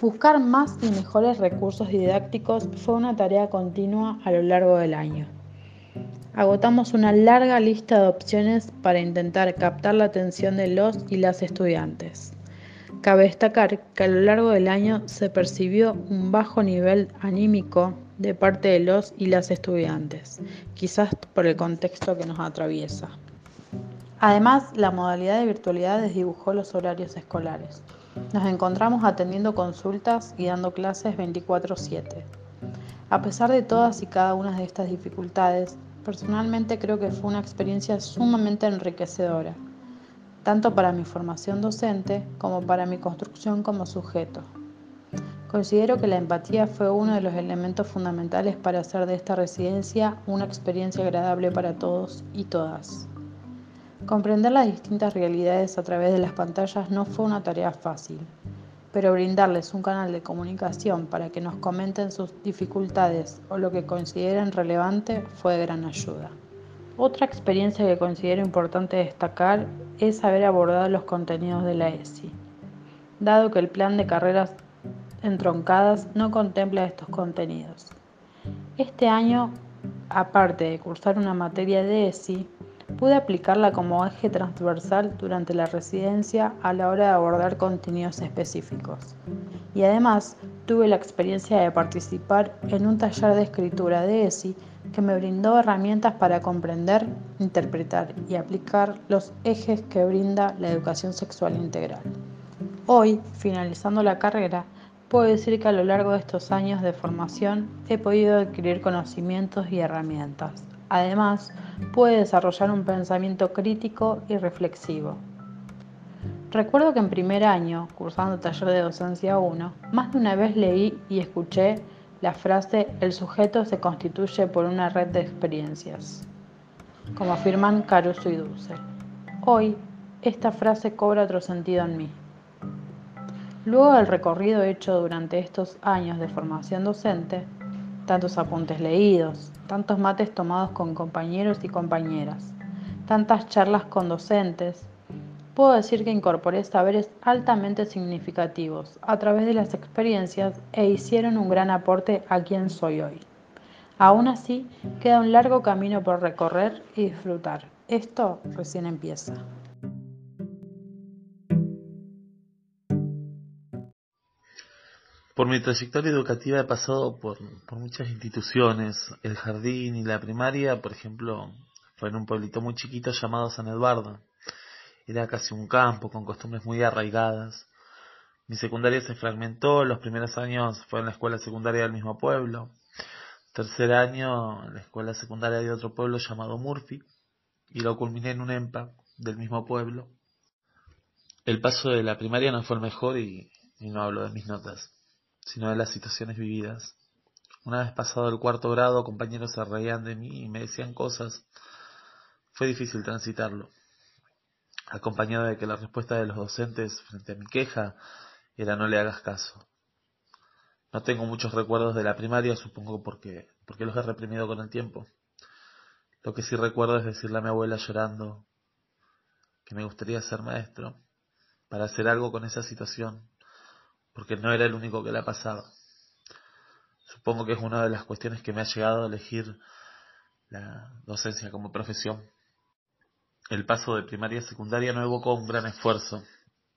Buscar más y mejores recursos didácticos fue una tarea continua a lo largo del año agotamos una larga lista de opciones para intentar captar la atención de los y las estudiantes. Cabe destacar que a lo largo del año se percibió un bajo nivel anímico de parte de los y las estudiantes, quizás por el contexto que nos atraviesa. Además, la modalidad de virtualidad desdibujó los horarios escolares. Nos encontramos atendiendo consultas y dando clases 24/7. A pesar de todas y cada una de estas dificultades, personalmente creo que fue una experiencia sumamente enriquecedora, tanto para mi formación docente como para mi construcción como sujeto. Considero que la empatía fue uno de los elementos fundamentales para hacer de esta residencia una experiencia agradable para todos y todas. Comprender las distintas realidades a través de las pantallas no fue una tarea fácil, pero brindarles un canal de comunicación para que nos comenten sus dificultades o lo que consideren relevante fue de gran ayuda. Otra experiencia que considero importante destacar es haber abordado los contenidos de la ESI, dado que el plan de carreras entroncadas no contempla estos contenidos. Este año, aparte de cursar una materia de ESI, Pude aplicarla como eje transversal durante la residencia a la hora de abordar contenidos específicos. Y además tuve la experiencia de participar en un taller de escritura de ESI que me brindó herramientas para comprender, interpretar y aplicar los ejes que brinda la educación sexual integral. Hoy, finalizando la carrera, puedo decir que a lo largo de estos años de formación he podido adquirir conocimientos y herramientas. Además, puede desarrollar un pensamiento crítico y reflexivo. Recuerdo que en primer año, cursando taller de docencia 1, más de una vez leí y escuché la frase el sujeto se constituye por una red de experiencias, como afirman Caruso y Dussel. Hoy, esta frase cobra otro sentido en mí. Luego del recorrido hecho durante estos años de formación docente, tantos apuntes leídos, tantos mates tomados con compañeros y compañeras, tantas charlas con docentes, puedo decir que incorporé saberes altamente significativos a través de las experiencias e hicieron un gran aporte a quien soy hoy. Aún así, queda un largo camino por recorrer y disfrutar. Esto recién empieza. Por mi trayectoria educativa he pasado por, muchas instituciones. El jardín y la primaria, por ejemplo, fue en un pueblito muy chiquito llamado San Eduardo. Era casi un campo con costumbres muy arraigadas. Mi secundaria se fragmentó, los primeros años fue en la escuela secundaria del mismo pueblo. Tercer año en la escuela secundaria de otro pueblo llamado Murphy y lo culminé en un EMPA del mismo pueblo. El paso de la primaria no fue el mejor y no hablo de mis notas sino de las situaciones vividas. Una vez pasado el cuarto grado, compañeros se reían de mí y me decían cosas. Fue difícil transitarlo, acompañado de que la respuesta de los docentes frente a mi queja era no le hagas caso. No tengo muchos recuerdos de la primaria, supongo porque, porque los he reprimido con el tiempo. Lo que sí recuerdo es decirle a mi abuela llorando que me gustaría ser maestro para hacer algo con esa situación porque no era el único que la pasaba. Supongo que es una de las cuestiones que me ha llegado a elegir la docencia como profesión. El paso de primaria a secundaria no evocó un gran esfuerzo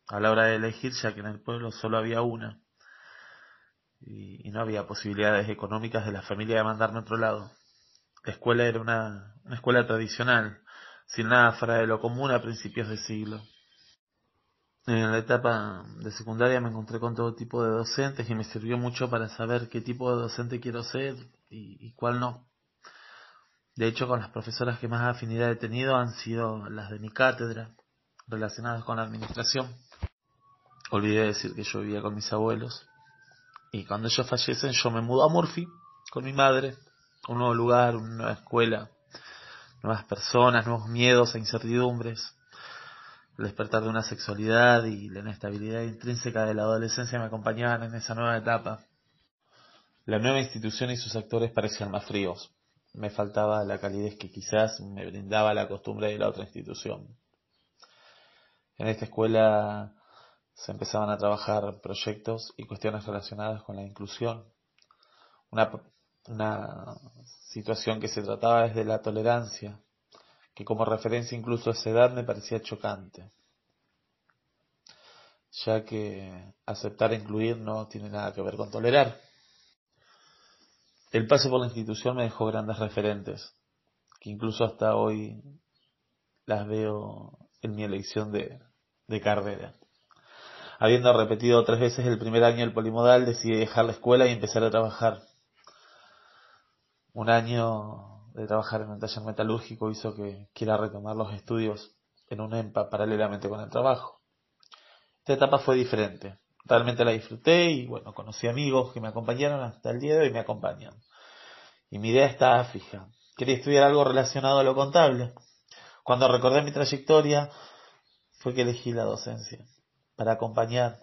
a la hora de elegir, ya que en el pueblo solo había una y, no había posibilidades económicas de la familia de mandarme a otro lado. La escuela era una, una escuela tradicional, sin nada fuera de lo común a principios de siglo. En la etapa de secundaria me encontré con todo tipo de docentes y me sirvió mucho para saber qué tipo de docente quiero ser y, cuál no. De hecho, con las profesoras que más afinidad he tenido han sido las de mi cátedra, relacionadas con la administración. Olvidé decir que yo vivía con mis abuelos. Y cuando ellos fallecen, yo me mudo a Murphy con mi madre, un nuevo lugar, una nueva escuela, nuevas personas, nuevos miedos e incertidumbres el despertar de una sexualidad y la inestabilidad intrínseca de la adolescencia me acompañaban en esa nueva etapa. La nueva institución y sus actores parecían más fríos. Me faltaba la calidez que quizás me brindaba la costumbre de la otra institución. En esta escuela se empezaban a trabajar proyectos y cuestiones relacionadas con la inclusión. Una, una situación que se trataba desde la tolerancia, que como referencia incluso a esa edad me parecía chocante, ya que aceptar e incluir no tiene nada que ver con tolerar. El paso por la institución me dejó grandes referentes, que incluso hasta hoy las veo en mi elección de, de carrera. Habiendo repetido tres veces el primer año del polimodal, decidí dejar la escuela y empezar a trabajar. Un año de trabajar en un taller metalúrgico hizo que quiera retomar los estudios en un EMPA paralelamente con el trabajo. Esta etapa fue diferente. Realmente la disfruté y bueno, conocí amigos que me acompañaron hasta el día de hoy y me acompañan. Y mi idea estaba fija. Quería estudiar algo relacionado a lo contable. Cuando recordé mi trayectoria fue que elegí la docencia para acompañar,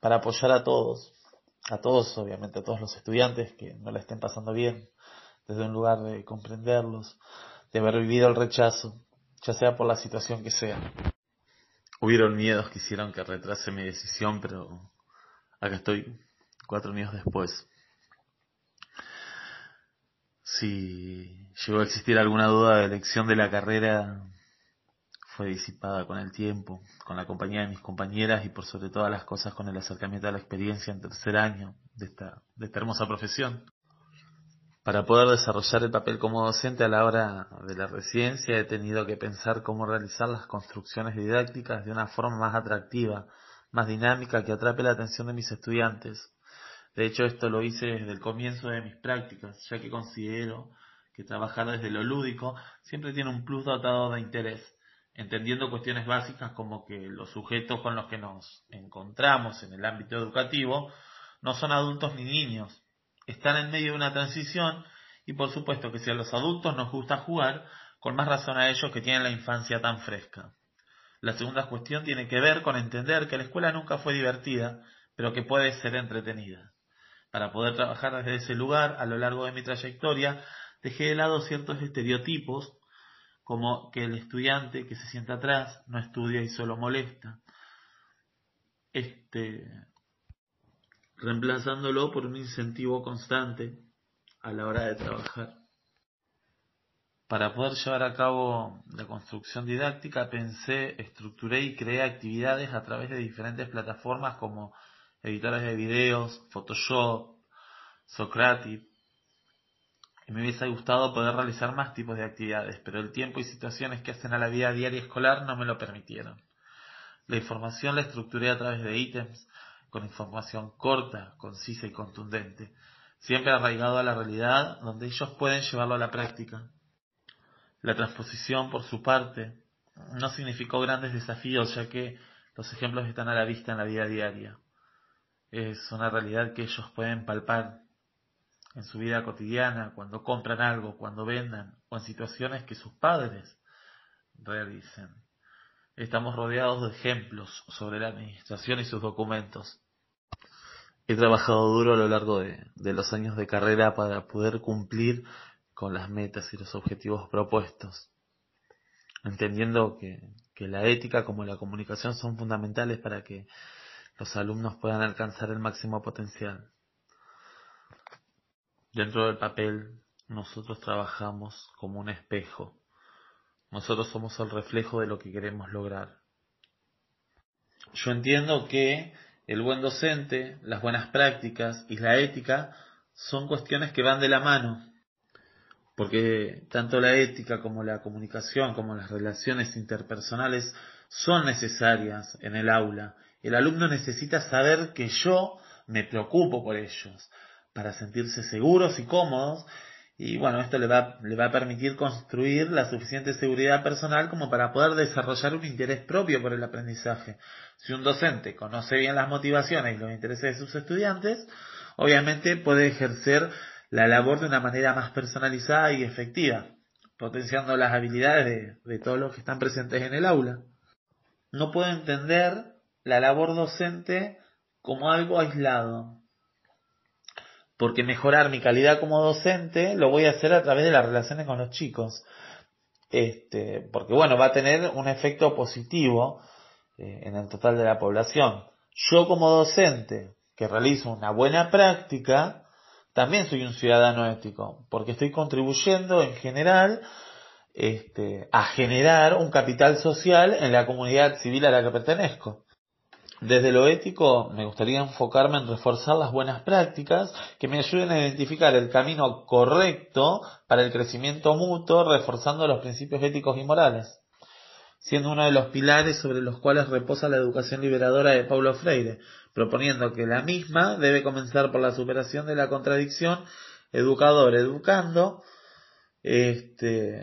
para apoyar a todos, a todos obviamente, a todos los estudiantes que no la estén pasando bien, desde un lugar de comprenderlos, de haber vivido el rechazo, ya sea por la situación que sea. Hubieron miedos que hicieron que retrase mi decisión, pero acá estoy cuatro años después. Si llegó a existir alguna duda de elección de la carrera, fue disipada con el tiempo, con la compañía de mis compañeras y por sobre todas las cosas con el acercamiento a la experiencia en tercer año de esta, de esta hermosa profesión. Para poder desarrollar el papel como docente a la hora de la residencia he tenido que pensar cómo realizar las construcciones didácticas de una forma más atractiva, más dinámica, que atrape la atención de mis estudiantes. De hecho, esto lo hice desde el comienzo de mis prácticas, ya que considero que trabajar desde lo lúdico siempre tiene un plus dotado de interés entendiendo cuestiones básicas como que los sujetos con los que nos encontramos en el ámbito educativo no son adultos ni niños, están en medio de una transición y por supuesto que si a los adultos nos gusta jugar, con más razón a ellos que tienen la infancia tan fresca. La segunda cuestión tiene que ver con entender que la escuela nunca fue divertida, pero que puede ser entretenida. Para poder trabajar desde ese lugar, a lo largo de mi trayectoria, dejé de lado ciertos estereotipos como que el estudiante que se sienta atrás no estudia y solo molesta, este, reemplazándolo por un incentivo constante a la hora de trabajar. Para poder llevar a cabo la construcción didáctica pensé, estructuré y creé actividades a través de diferentes plataformas como editores de videos, Photoshop, Socrative, y me hubiese gustado poder realizar más tipos de actividades, pero el tiempo y situaciones que hacen a la vida diaria escolar no me lo permitieron. La información la estructuré a través de ítems, con información corta, concisa y contundente, siempre arraigado a la realidad donde ellos pueden llevarlo a la práctica. La transposición, por su parte, no significó grandes desafíos, ya que los ejemplos están a la vista en la vida diaria. Es una realidad que ellos pueden palpar en su vida cotidiana, cuando compran algo, cuando vendan, o en situaciones que sus padres realicen. Estamos rodeados de ejemplos sobre la administración y sus documentos. He trabajado duro a lo largo de, los años de carrera para poder cumplir con las metas y los objetivos propuestos, entendiendo que, la ética como la comunicación son fundamentales para que los alumnos puedan alcanzar el máximo potencial. Dentro del papel nosotros trabajamos como un espejo. Nosotros somos el reflejo de lo que queremos lograr. Yo entiendo que el buen docente, las buenas prácticas y la ética son cuestiones que van de la mano, porque tanto la ética como la comunicación, como las relaciones interpersonales son necesarias en el aula. El alumno necesita saber que yo me preocupo por ellos, para sentirse seguros y cómodos. Y bueno, esto le va, le va a permitir construir la suficiente seguridad personal como para poder desarrollar un interés propio por el aprendizaje. Si un docente conoce bien las motivaciones y los intereses de sus estudiantes, obviamente puede ejercer la labor de una manera más personalizada y efectiva, potenciando las habilidades de, de todos los que están presentes en el aula. No puedo entender la labor docente como algo aislado, porque mejorar mi calidad como docente lo voy a hacer a través de las relaciones con los chicos. Este, porque bueno, va a tener un efecto positivo eh, en el total de la población. Yo como docente que realizo una buena práctica, también soy un ciudadano ético, porque estoy contribuyendo en general este, a generar un capital social en la comunidad civil a la que pertenezco. Desde lo ético, me gustaría enfocarme en reforzar las buenas prácticas que me ayuden a identificar el camino correcto para el crecimiento mutuo, reforzando los principios éticos y morales. siendo uno de los pilares sobre los cuales reposa la educación liberadora de Paulo Freire, proponiendo que la misma debe comenzar por la superación de la contradicción educador-educando, este,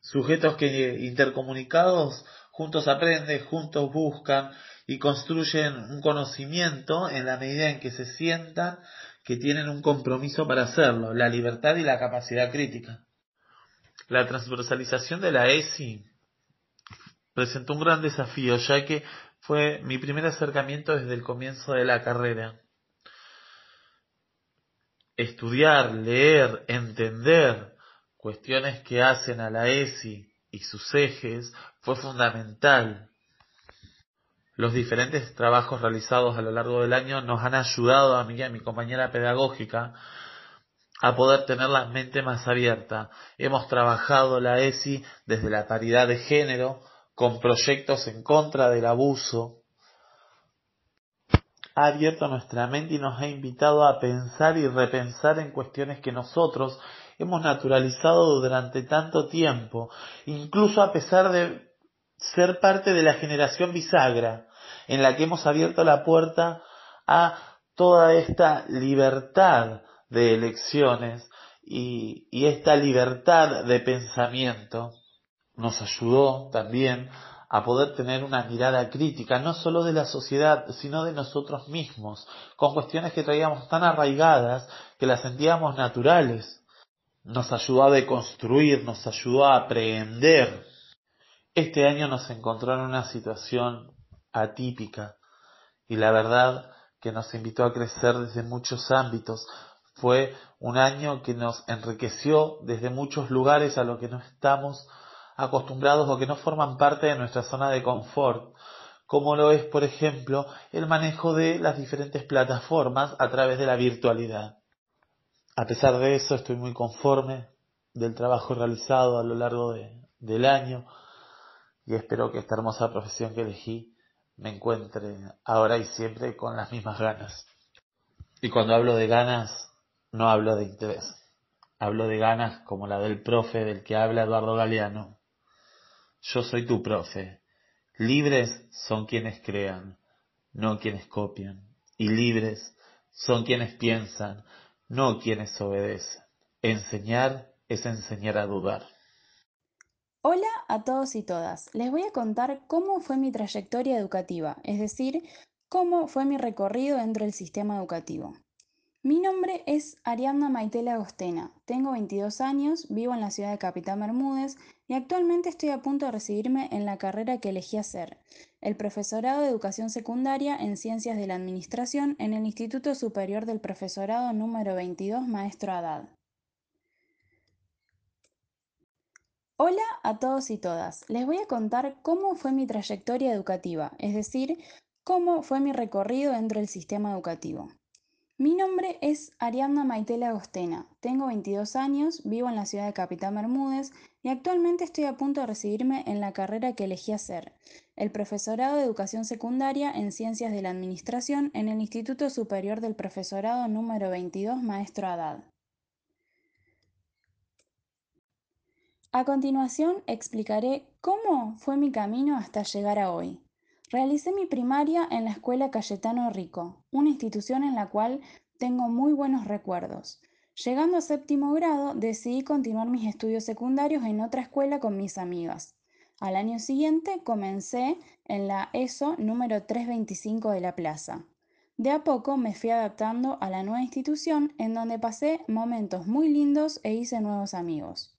sujetos que intercomunicados juntos aprenden, juntos buscan y construyen un conocimiento en la medida en que se sientan que tienen un compromiso para hacerlo, la libertad y la capacidad crítica. La transversalización de la ESI presentó un gran desafío, ya que fue mi primer acercamiento desde el comienzo de la carrera. Estudiar, leer, entender cuestiones que hacen a la ESI y sus ejes fue fundamental. Los diferentes trabajos realizados a lo largo del año nos han ayudado a mí y a mi compañera pedagógica a poder tener la mente más abierta. Hemos trabajado la ESI desde la paridad de género, con proyectos en contra del abuso. Ha abierto nuestra mente y nos ha invitado a pensar y repensar en cuestiones que nosotros hemos naturalizado durante tanto tiempo, incluso a pesar de ser parte de la generación bisagra, en la que hemos abierto la puerta a toda esta libertad de elecciones y, esta libertad de pensamiento. Nos ayudó también a poder tener una mirada crítica, no solo de la sociedad, sino de nosotros mismos, con cuestiones que traíamos tan arraigadas que las sentíamos naturales. Nos ayudó a deconstruir, nos ayudó a aprender. Este año nos encontró en una situación atípica y la verdad que nos invitó a crecer desde muchos ámbitos. Fue un año que nos enriqueció desde muchos lugares a lo que no estamos acostumbrados o que no forman parte de nuestra zona de confort, como lo es, por ejemplo, el manejo de las diferentes plataformas a través de la virtualidad. A pesar de eso, estoy muy conforme del trabajo realizado a lo largo del año y espero que esta hermosa profesión que elegí me encuentre ahora y siempre con las mismas ganas. Y cuando hablo de ganas, no hablo de interés. Hablo de ganas como la del profe del que habla Eduardo Galeano. Yo soy tu profe. Libres son quienes crean, no quienes copian. Y libres son quienes piensan, no quienes obedecen. Enseñar es enseñar a dudar. Hola a todos y todas. Les voy a contar cómo fue mi trayectoria educativa, es decir, cómo fue mi recorrido dentro del sistema educativo. Mi nombre es Ariadna Maitela Agostena, tengo 22 años, vivo en la ciudad de Capitán Bermúdez y actualmente estoy a punto de recibirme en la carrera que elegí hacer, el profesorado de educación secundaria en ciencias de la administración en el Instituto Superior del Profesorado número 22 Maestro Haddad. Hola a todos y todas. Les voy a contar cómo fue mi trayectoria educativa, es decir, cómo fue mi recorrido dentro del sistema educativo. Mi nombre es Ariadna Maitela Agostena, tengo 22 años, vivo en la ciudad de Capitán Bermúdez y actualmente estoy a punto de recibirme en la carrera que elegí hacer, el profesorado de educación secundaria en ciencias de la administración en el Instituto Superior del Profesorado número 22 Maestro Haddad. A continuación explicaré cómo fue mi camino hasta llegar a hoy. Realicé mi primaria en la Escuela Cayetano Rico, una institución en la cual tengo muy buenos recuerdos. Llegando a séptimo grado, decidí continuar mis estudios secundarios en otra escuela con mis amigas. Al año siguiente comencé en la ESO número 325 de la plaza. De a poco me fui adaptando a la nueva institución en donde pasé momentos muy lindos e hice nuevos amigos.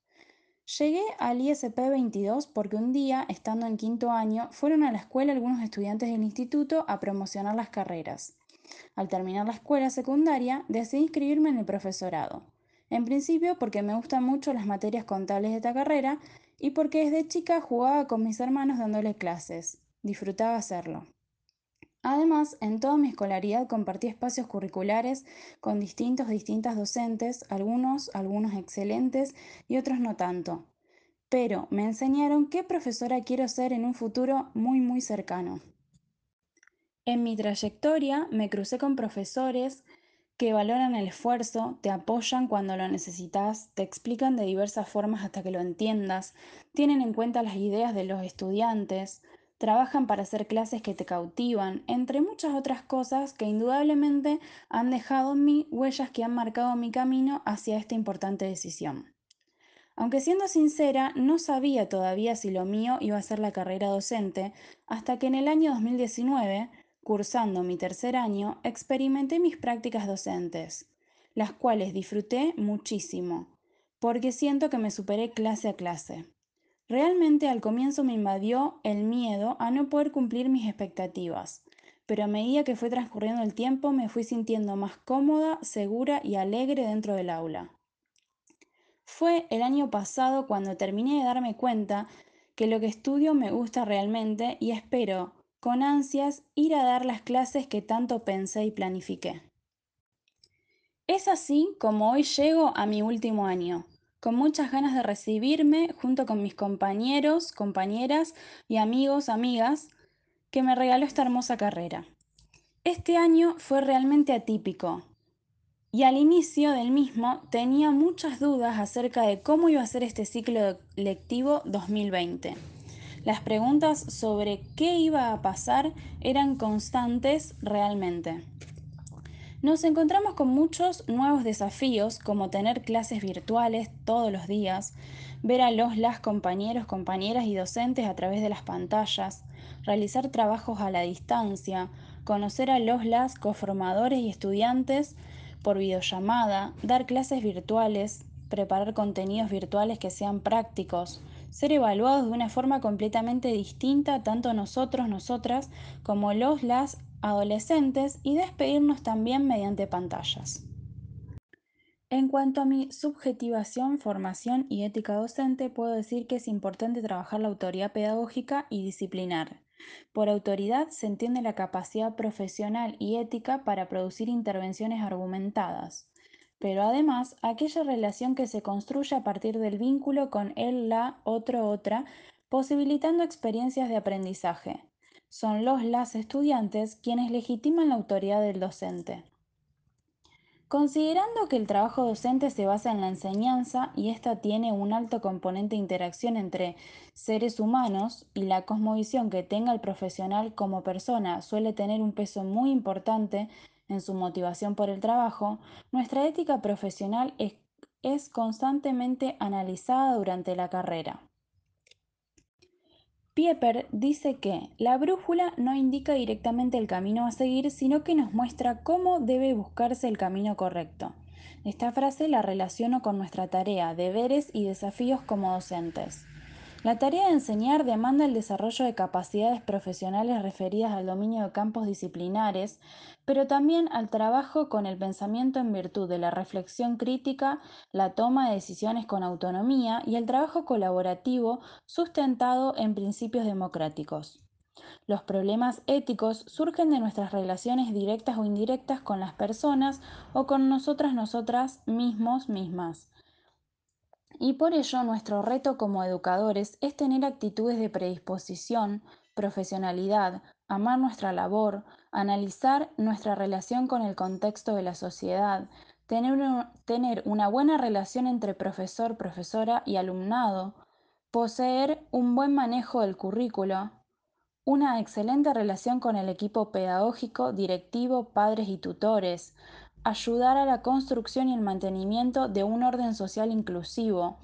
Llegué al ISP 22 porque un día, estando en quinto año, fueron a la escuela algunos estudiantes del instituto a promocionar las carreras. Al terminar la escuela secundaria, decidí inscribirme en el profesorado. En principio porque me gustan mucho las materias contables de esta carrera y porque desde chica jugaba con mis hermanos dándole clases. Disfrutaba hacerlo. Además, en toda mi escolaridad compartí espacios curriculares con distintos distintas docentes, algunos, algunos excelentes y otros no tanto. Pero me enseñaron qué profesora quiero ser en un futuro muy muy cercano. En mi trayectoria me crucé con profesores que valoran el esfuerzo, te apoyan cuando lo necesitas, te explican de diversas formas hasta que lo entiendas, tienen en cuenta las ideas de los estudiantes, trabajan para hacer clases que te cautivan, entre muchas otras cosas que indudablemente han dejado en mí huellas que han marcado mi camino hacia esta importante decisión. Aunque siendo sincera, no sabía todavía si lo mío iba a ser la carrera docente, hasta que en el año 2019, cursando mi tercer año, experimenté mis prácticas docentes, las cuales disfruté muchísimo, porque siento que me superé clase a clase. Realmente al comienzo me invadió el miedo a no poder cumplir mis expectativas, pero a medida que fue transcurriendo el tiempo me fui sintiendo más cómoda, segura y alegre dentro del aula. Fue el año pasado cuando terminé de darme cuenta que lo que estudio me gusta realmente y espero, con ansias, ir a dar las clases que tanto pensé y planifiqué. Es así como hoy llego a mi último año, con muchas ganas de recibirme junto con mis compañeros, compañeras y amigos, amigas, que me regaló esta hermosa carrera. Este año fue realmente atípico, y al inicio del mismo tenía muchas dudas acerca de cómo iba a ser este ciclo lectivo 2020. Las preguntas sobre qué iba a pasar eran constantes realmente. Nos encontramos con muchos nuevos desafíos como tener clases virtuales todos los días, ver a los las compañeros, compañeras y docentes a través de las pantallas, realizar trabajos a la distancia, conocer a los las coformadores y estudiantes por videollamada, dar clases virtuales, preparar contenidos virtuales que sean prácticos, ser evaluados de una forma completamente distinta tanto nosotros, nosotras, como los, las adolescentes y despedirnos también mediante pantallas. En cuanto a mi subjetivación, formación y ética docente, puedo decir que es importante trabajar la autoridad pedagógica y disciplinar. Por autoridad se entiende la capacidad profesional y ética para producir intervenciones argumentadas, pero además aquella relación que se construye a partir del vínculo con él, la, otro, otra, posibilitando experiencias de aprendizaje. Son los las estudiantes quienes legitiman la autoridad del docente. Considerando que el trabajo docente se basa en la enseñanza y ésta tiene un alto componente de interacción entre seres humanos y la cosmovisión que tenga el profesional como persona suele tener un peso muy importante en su motivación por el trabajo, nuestra ética profesional es, es constantemente analizada durante la carrera. Pieper dice que la brújula no indica directamente el camino a seguir, sino que nos muestra cómo debe buscarse el camino correcto. Esta frase la relaciono con nuestra tarea, deberes y desafíos como docentes. La tarea de enseñar demanda el desarrollo de capacidades profesionales referidas al dominio de campos disciplinares, pero también al trabajo con el pensamiento en virtud de la reflexión crítica, la toma de decisiones con autonomía y el trabajo colaborativo sustentado en principios democráticos. Los problemas éticos surgen de nuestras relaciones directas o indirectas con las personas o con nosotras, nosotras mismos, mismas. Y por ello nuestro reto como educadores es tener actitudes de predisposición, profesionalidad, amar nuestra labor, analizar nuestra relación con el contexto de la sociedad, tener, una buena relación entre profesor, profesora y alumnado, poseer un buen manejo del currículo, una excelente relación con el equipo pedagógico, directivo, padres y tutores, ayudar a la construcción y el mantenimiento de un orden social inclusivo,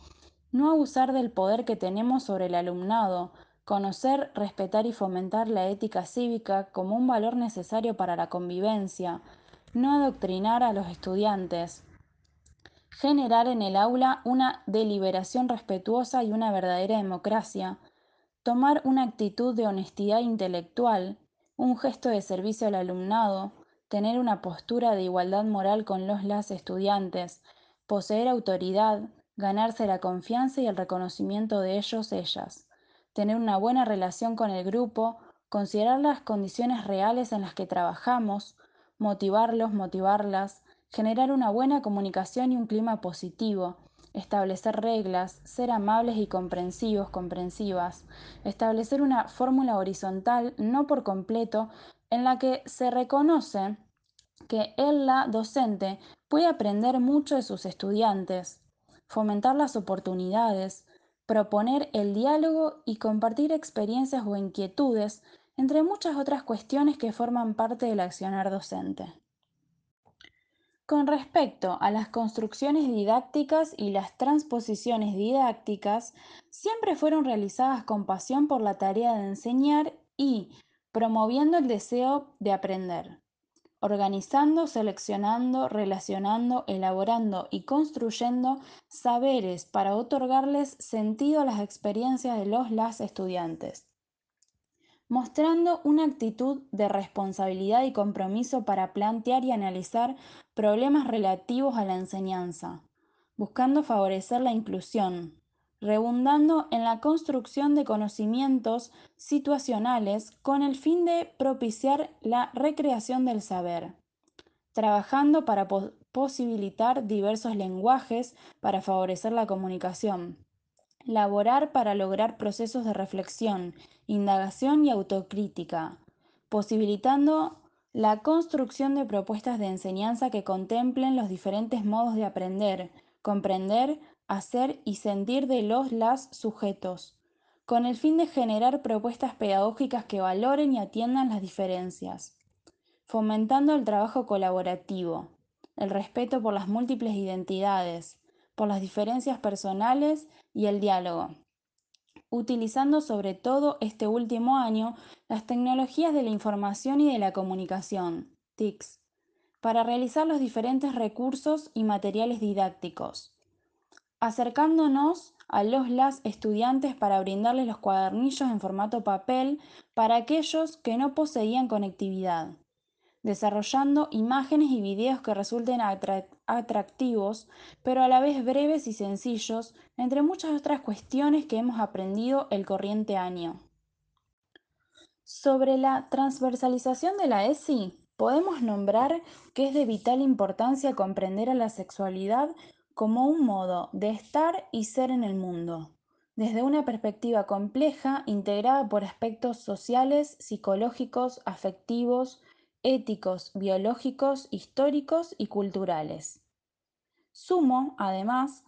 no abusar del poder que tenemos sobre el alumnado, conocer, respetar y fomentar la ética cívica como un valor necesario para la convivencia, no adoctrinar a los estudiantes, generar en el aula una deliberación respetuosa y una verdadera democracia, tomar una actitud de honestidad intelectual, un gesto de servicio al alumnado, tener una postura de igualdad moral con los las estudiantes, poseer autoridad, ganarse la confianza y el reconocimiento de ellos, ellas, tener una buena relación con el grupo, considerar las condiciones reales en las que trabajamos, motivarlos, motivarlas, generar una buena comunicación y un clima positivo, establecer reglas, ser amables y comprensivos, comprensivas, establecer una fórmula horizontal, no por completo, en la que se reconoce que él, la docente, puede aprender mucho de sus estudiantes, fomentar las oportunidades, proponer el diálogo y compartir experiencias o inquietudes, entre muchas otras cuestiones que forman parte del accionar docente. Con respecto a las construcciones didácticas y las transposiciones didácticas, siempre fueron realizadas con pasión por la tarea de enseñar y promoviendo el deseo de aprender, organizando, seleccionando, relacionando, elaborando y construyendo saberes para otorgarles sentido a las experiencias de los las estudiantes. Mostrando una actitud de responsabilidad y compromiso para plantear y analizar problemas relativos a la enseñanza, buscando favorecer la inclusión, rebundando en la construcción de conocimientos situacionales con el fin de propiciar la recreación del saber, trabajando para posibilitar diversos lenguajes para favorecer la comunicación, laborar para lograr procesos de reflexión, indagación y autocrítica, posibilitando la construcción de propuestas de enseñanza que contemplen los diferentes modos de aprender, comprender, hacer y sentir de los las sujetos, con el fin de generar propuestas pedagógicas que valoren y atiendan las diferencias, fomentando el trabajo colaborativo, el respeto por las múltiples identidades, por las diferencias personales y el diálogo, utilizando sobre todo este último año las tecnologías de la información y de la comunicación, TICs, para realizar los diferentes recursos y materiales didácticos, acercándonos a los las estudiantes para brindarles los cuadernillos en formato papel para aquellos que no poseían conectividad desarrollando imágenes y videos que resulten atractivos, pero a la vez breves y sencillos, entre muchas otras cuestiones que hemos aprendido el corriente año. Sobre la transversalización de la ESI, podemos nombrar que es de vital importancia comprender a la sexualidad como un modo de estar y ser en el mundo, desde una perspectiva compleja integrada por aspectos sociales, psicológicos, afectivos, éticos, biológicos, históricos y culturales. Sumo, además,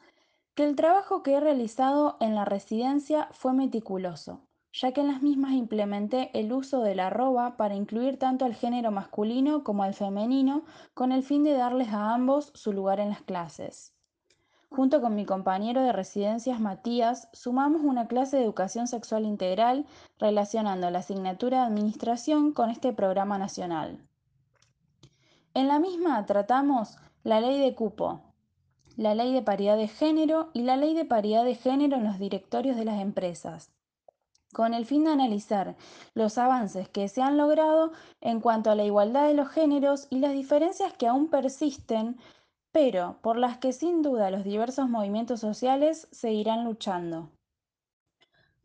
que el trabajo que he realizado en la residencia fue meticuloso, ya que en las mismas implementé el uso de la arroba para incluir tanto al género masculino como al femenino con el fin de darles a ambos su lugar en las clases. Junto con mi compañero de residencias Matías, sumamos una clase de educación sexual integral relacionando la asignatura de administración con este programa nacional. En la misma tratamos la ley de cupo, la ley de paridad de género y la ley de paridad de género en los directorios de las empresas, con el fin de analizar los avances que se han logrado en cuanto a la igualdad de los géneros y las diferencias que aún persisten pero por las que sin duda los diversos movimientos sociales seguirán luchando.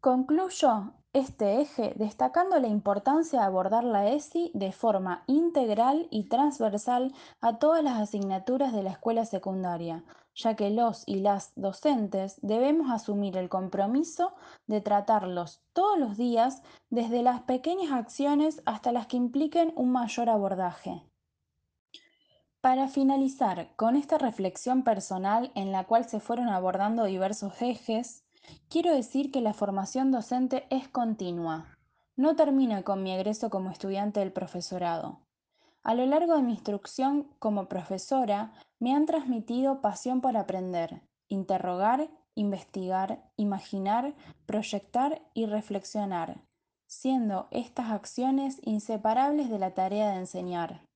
Concluyo este eje destacando la importancia de abordar la ESI de forma integral y transversal a todas las asignaturas de la escuela secundaria, ya que los y las docentes debemos asumir el compromiso de tratarlos todos los días desde las pequeñas acciones hasta las que impliquen un mayor abordaje. Para finalizar con esta reflexión personal en la cual se fueron abordando diversos ejes, quiero decir que la formación docente es continua. No termina con mi egreso como estudiante del profesorado. A lo largo de mi instrucción como profesora me han transmitido pasión por aprender, interrogar, investigar, imaginar, proyectar y reflexionar, siendo estas acciones inseparables de la tarea de enseñar.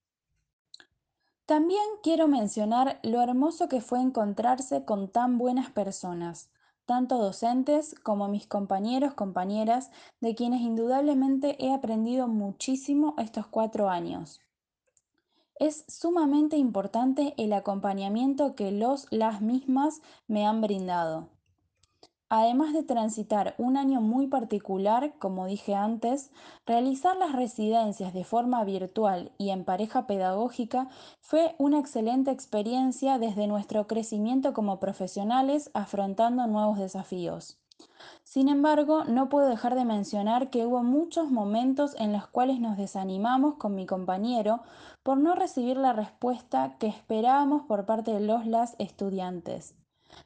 También quiero mencionar lo hermoso que fue encontrarse con tan buenas personas, tanto docentes como mis compañeros, compañeras, de quienes indudablemente he aprendido muchísimo estos cuatro años. Es sumamente importante el acompañamiento que los, las mismas me han brindado. Además de transitar un año muy particular, como dije antes, realizar las residencias de forma virtual y en pareja pedagógica fue una excelente experiencia desde nuestro crecimiento como profesionales afrontando nuevos desafíos. Sin embargo, no puedo dejar de mencionar que hubo muchos momentos en los cuales nos desanimamos con mi compañero por no recibir la respuesta que esperábamos por parte de los las estudiantes.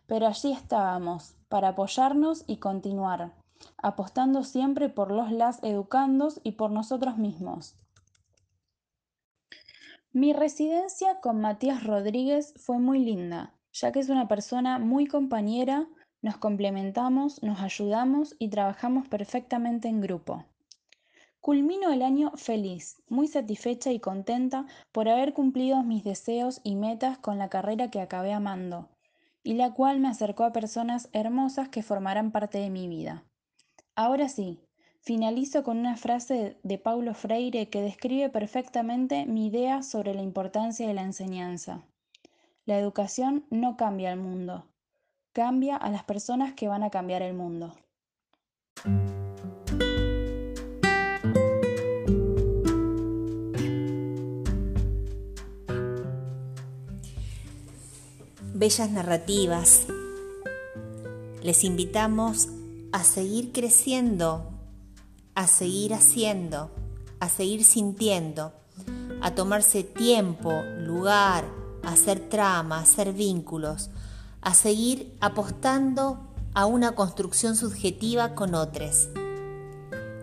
Pero allí estábamos, para apoyarnos y continuar, apostando siempre por los las educandos y por nosotros mismos. Mi residencia con Matías Rodríguez fue muy linda, ya que es una persona muy compañera, nos complementamos, nos ayudamos y trabajamos perfectamente en grupo. Culmino el año feliz, muy satisfecha y contenta por haber cumplido mis deseos y metas con la carrera que acabé amando, y la cual me acercó a personas hermosas que formarán parte de mi vida. Ahora sí, Finalizo con una frase de Paulo Freire que describe perfectamente mi idea sobre la importancia de la enseñanza. La educación no cambia el mundo, cambia a las personas que van a cambiar el mundo. Bellas narrativas. Les invitamos a seguir creciendo a seguir haciendo, a seguir sintiendo, a tomarse tiempo, lugar, a hacer trama, a hacer vínculos, a seguir apostando a una construcción subjetiva con otros.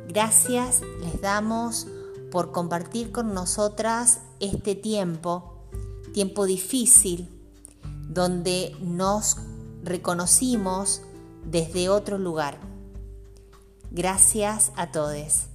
Gracias les damos por compartir con nosotras este tiempo, tiempo difícil, donde nos reconocimos desde otro lugar. Gracias a todos.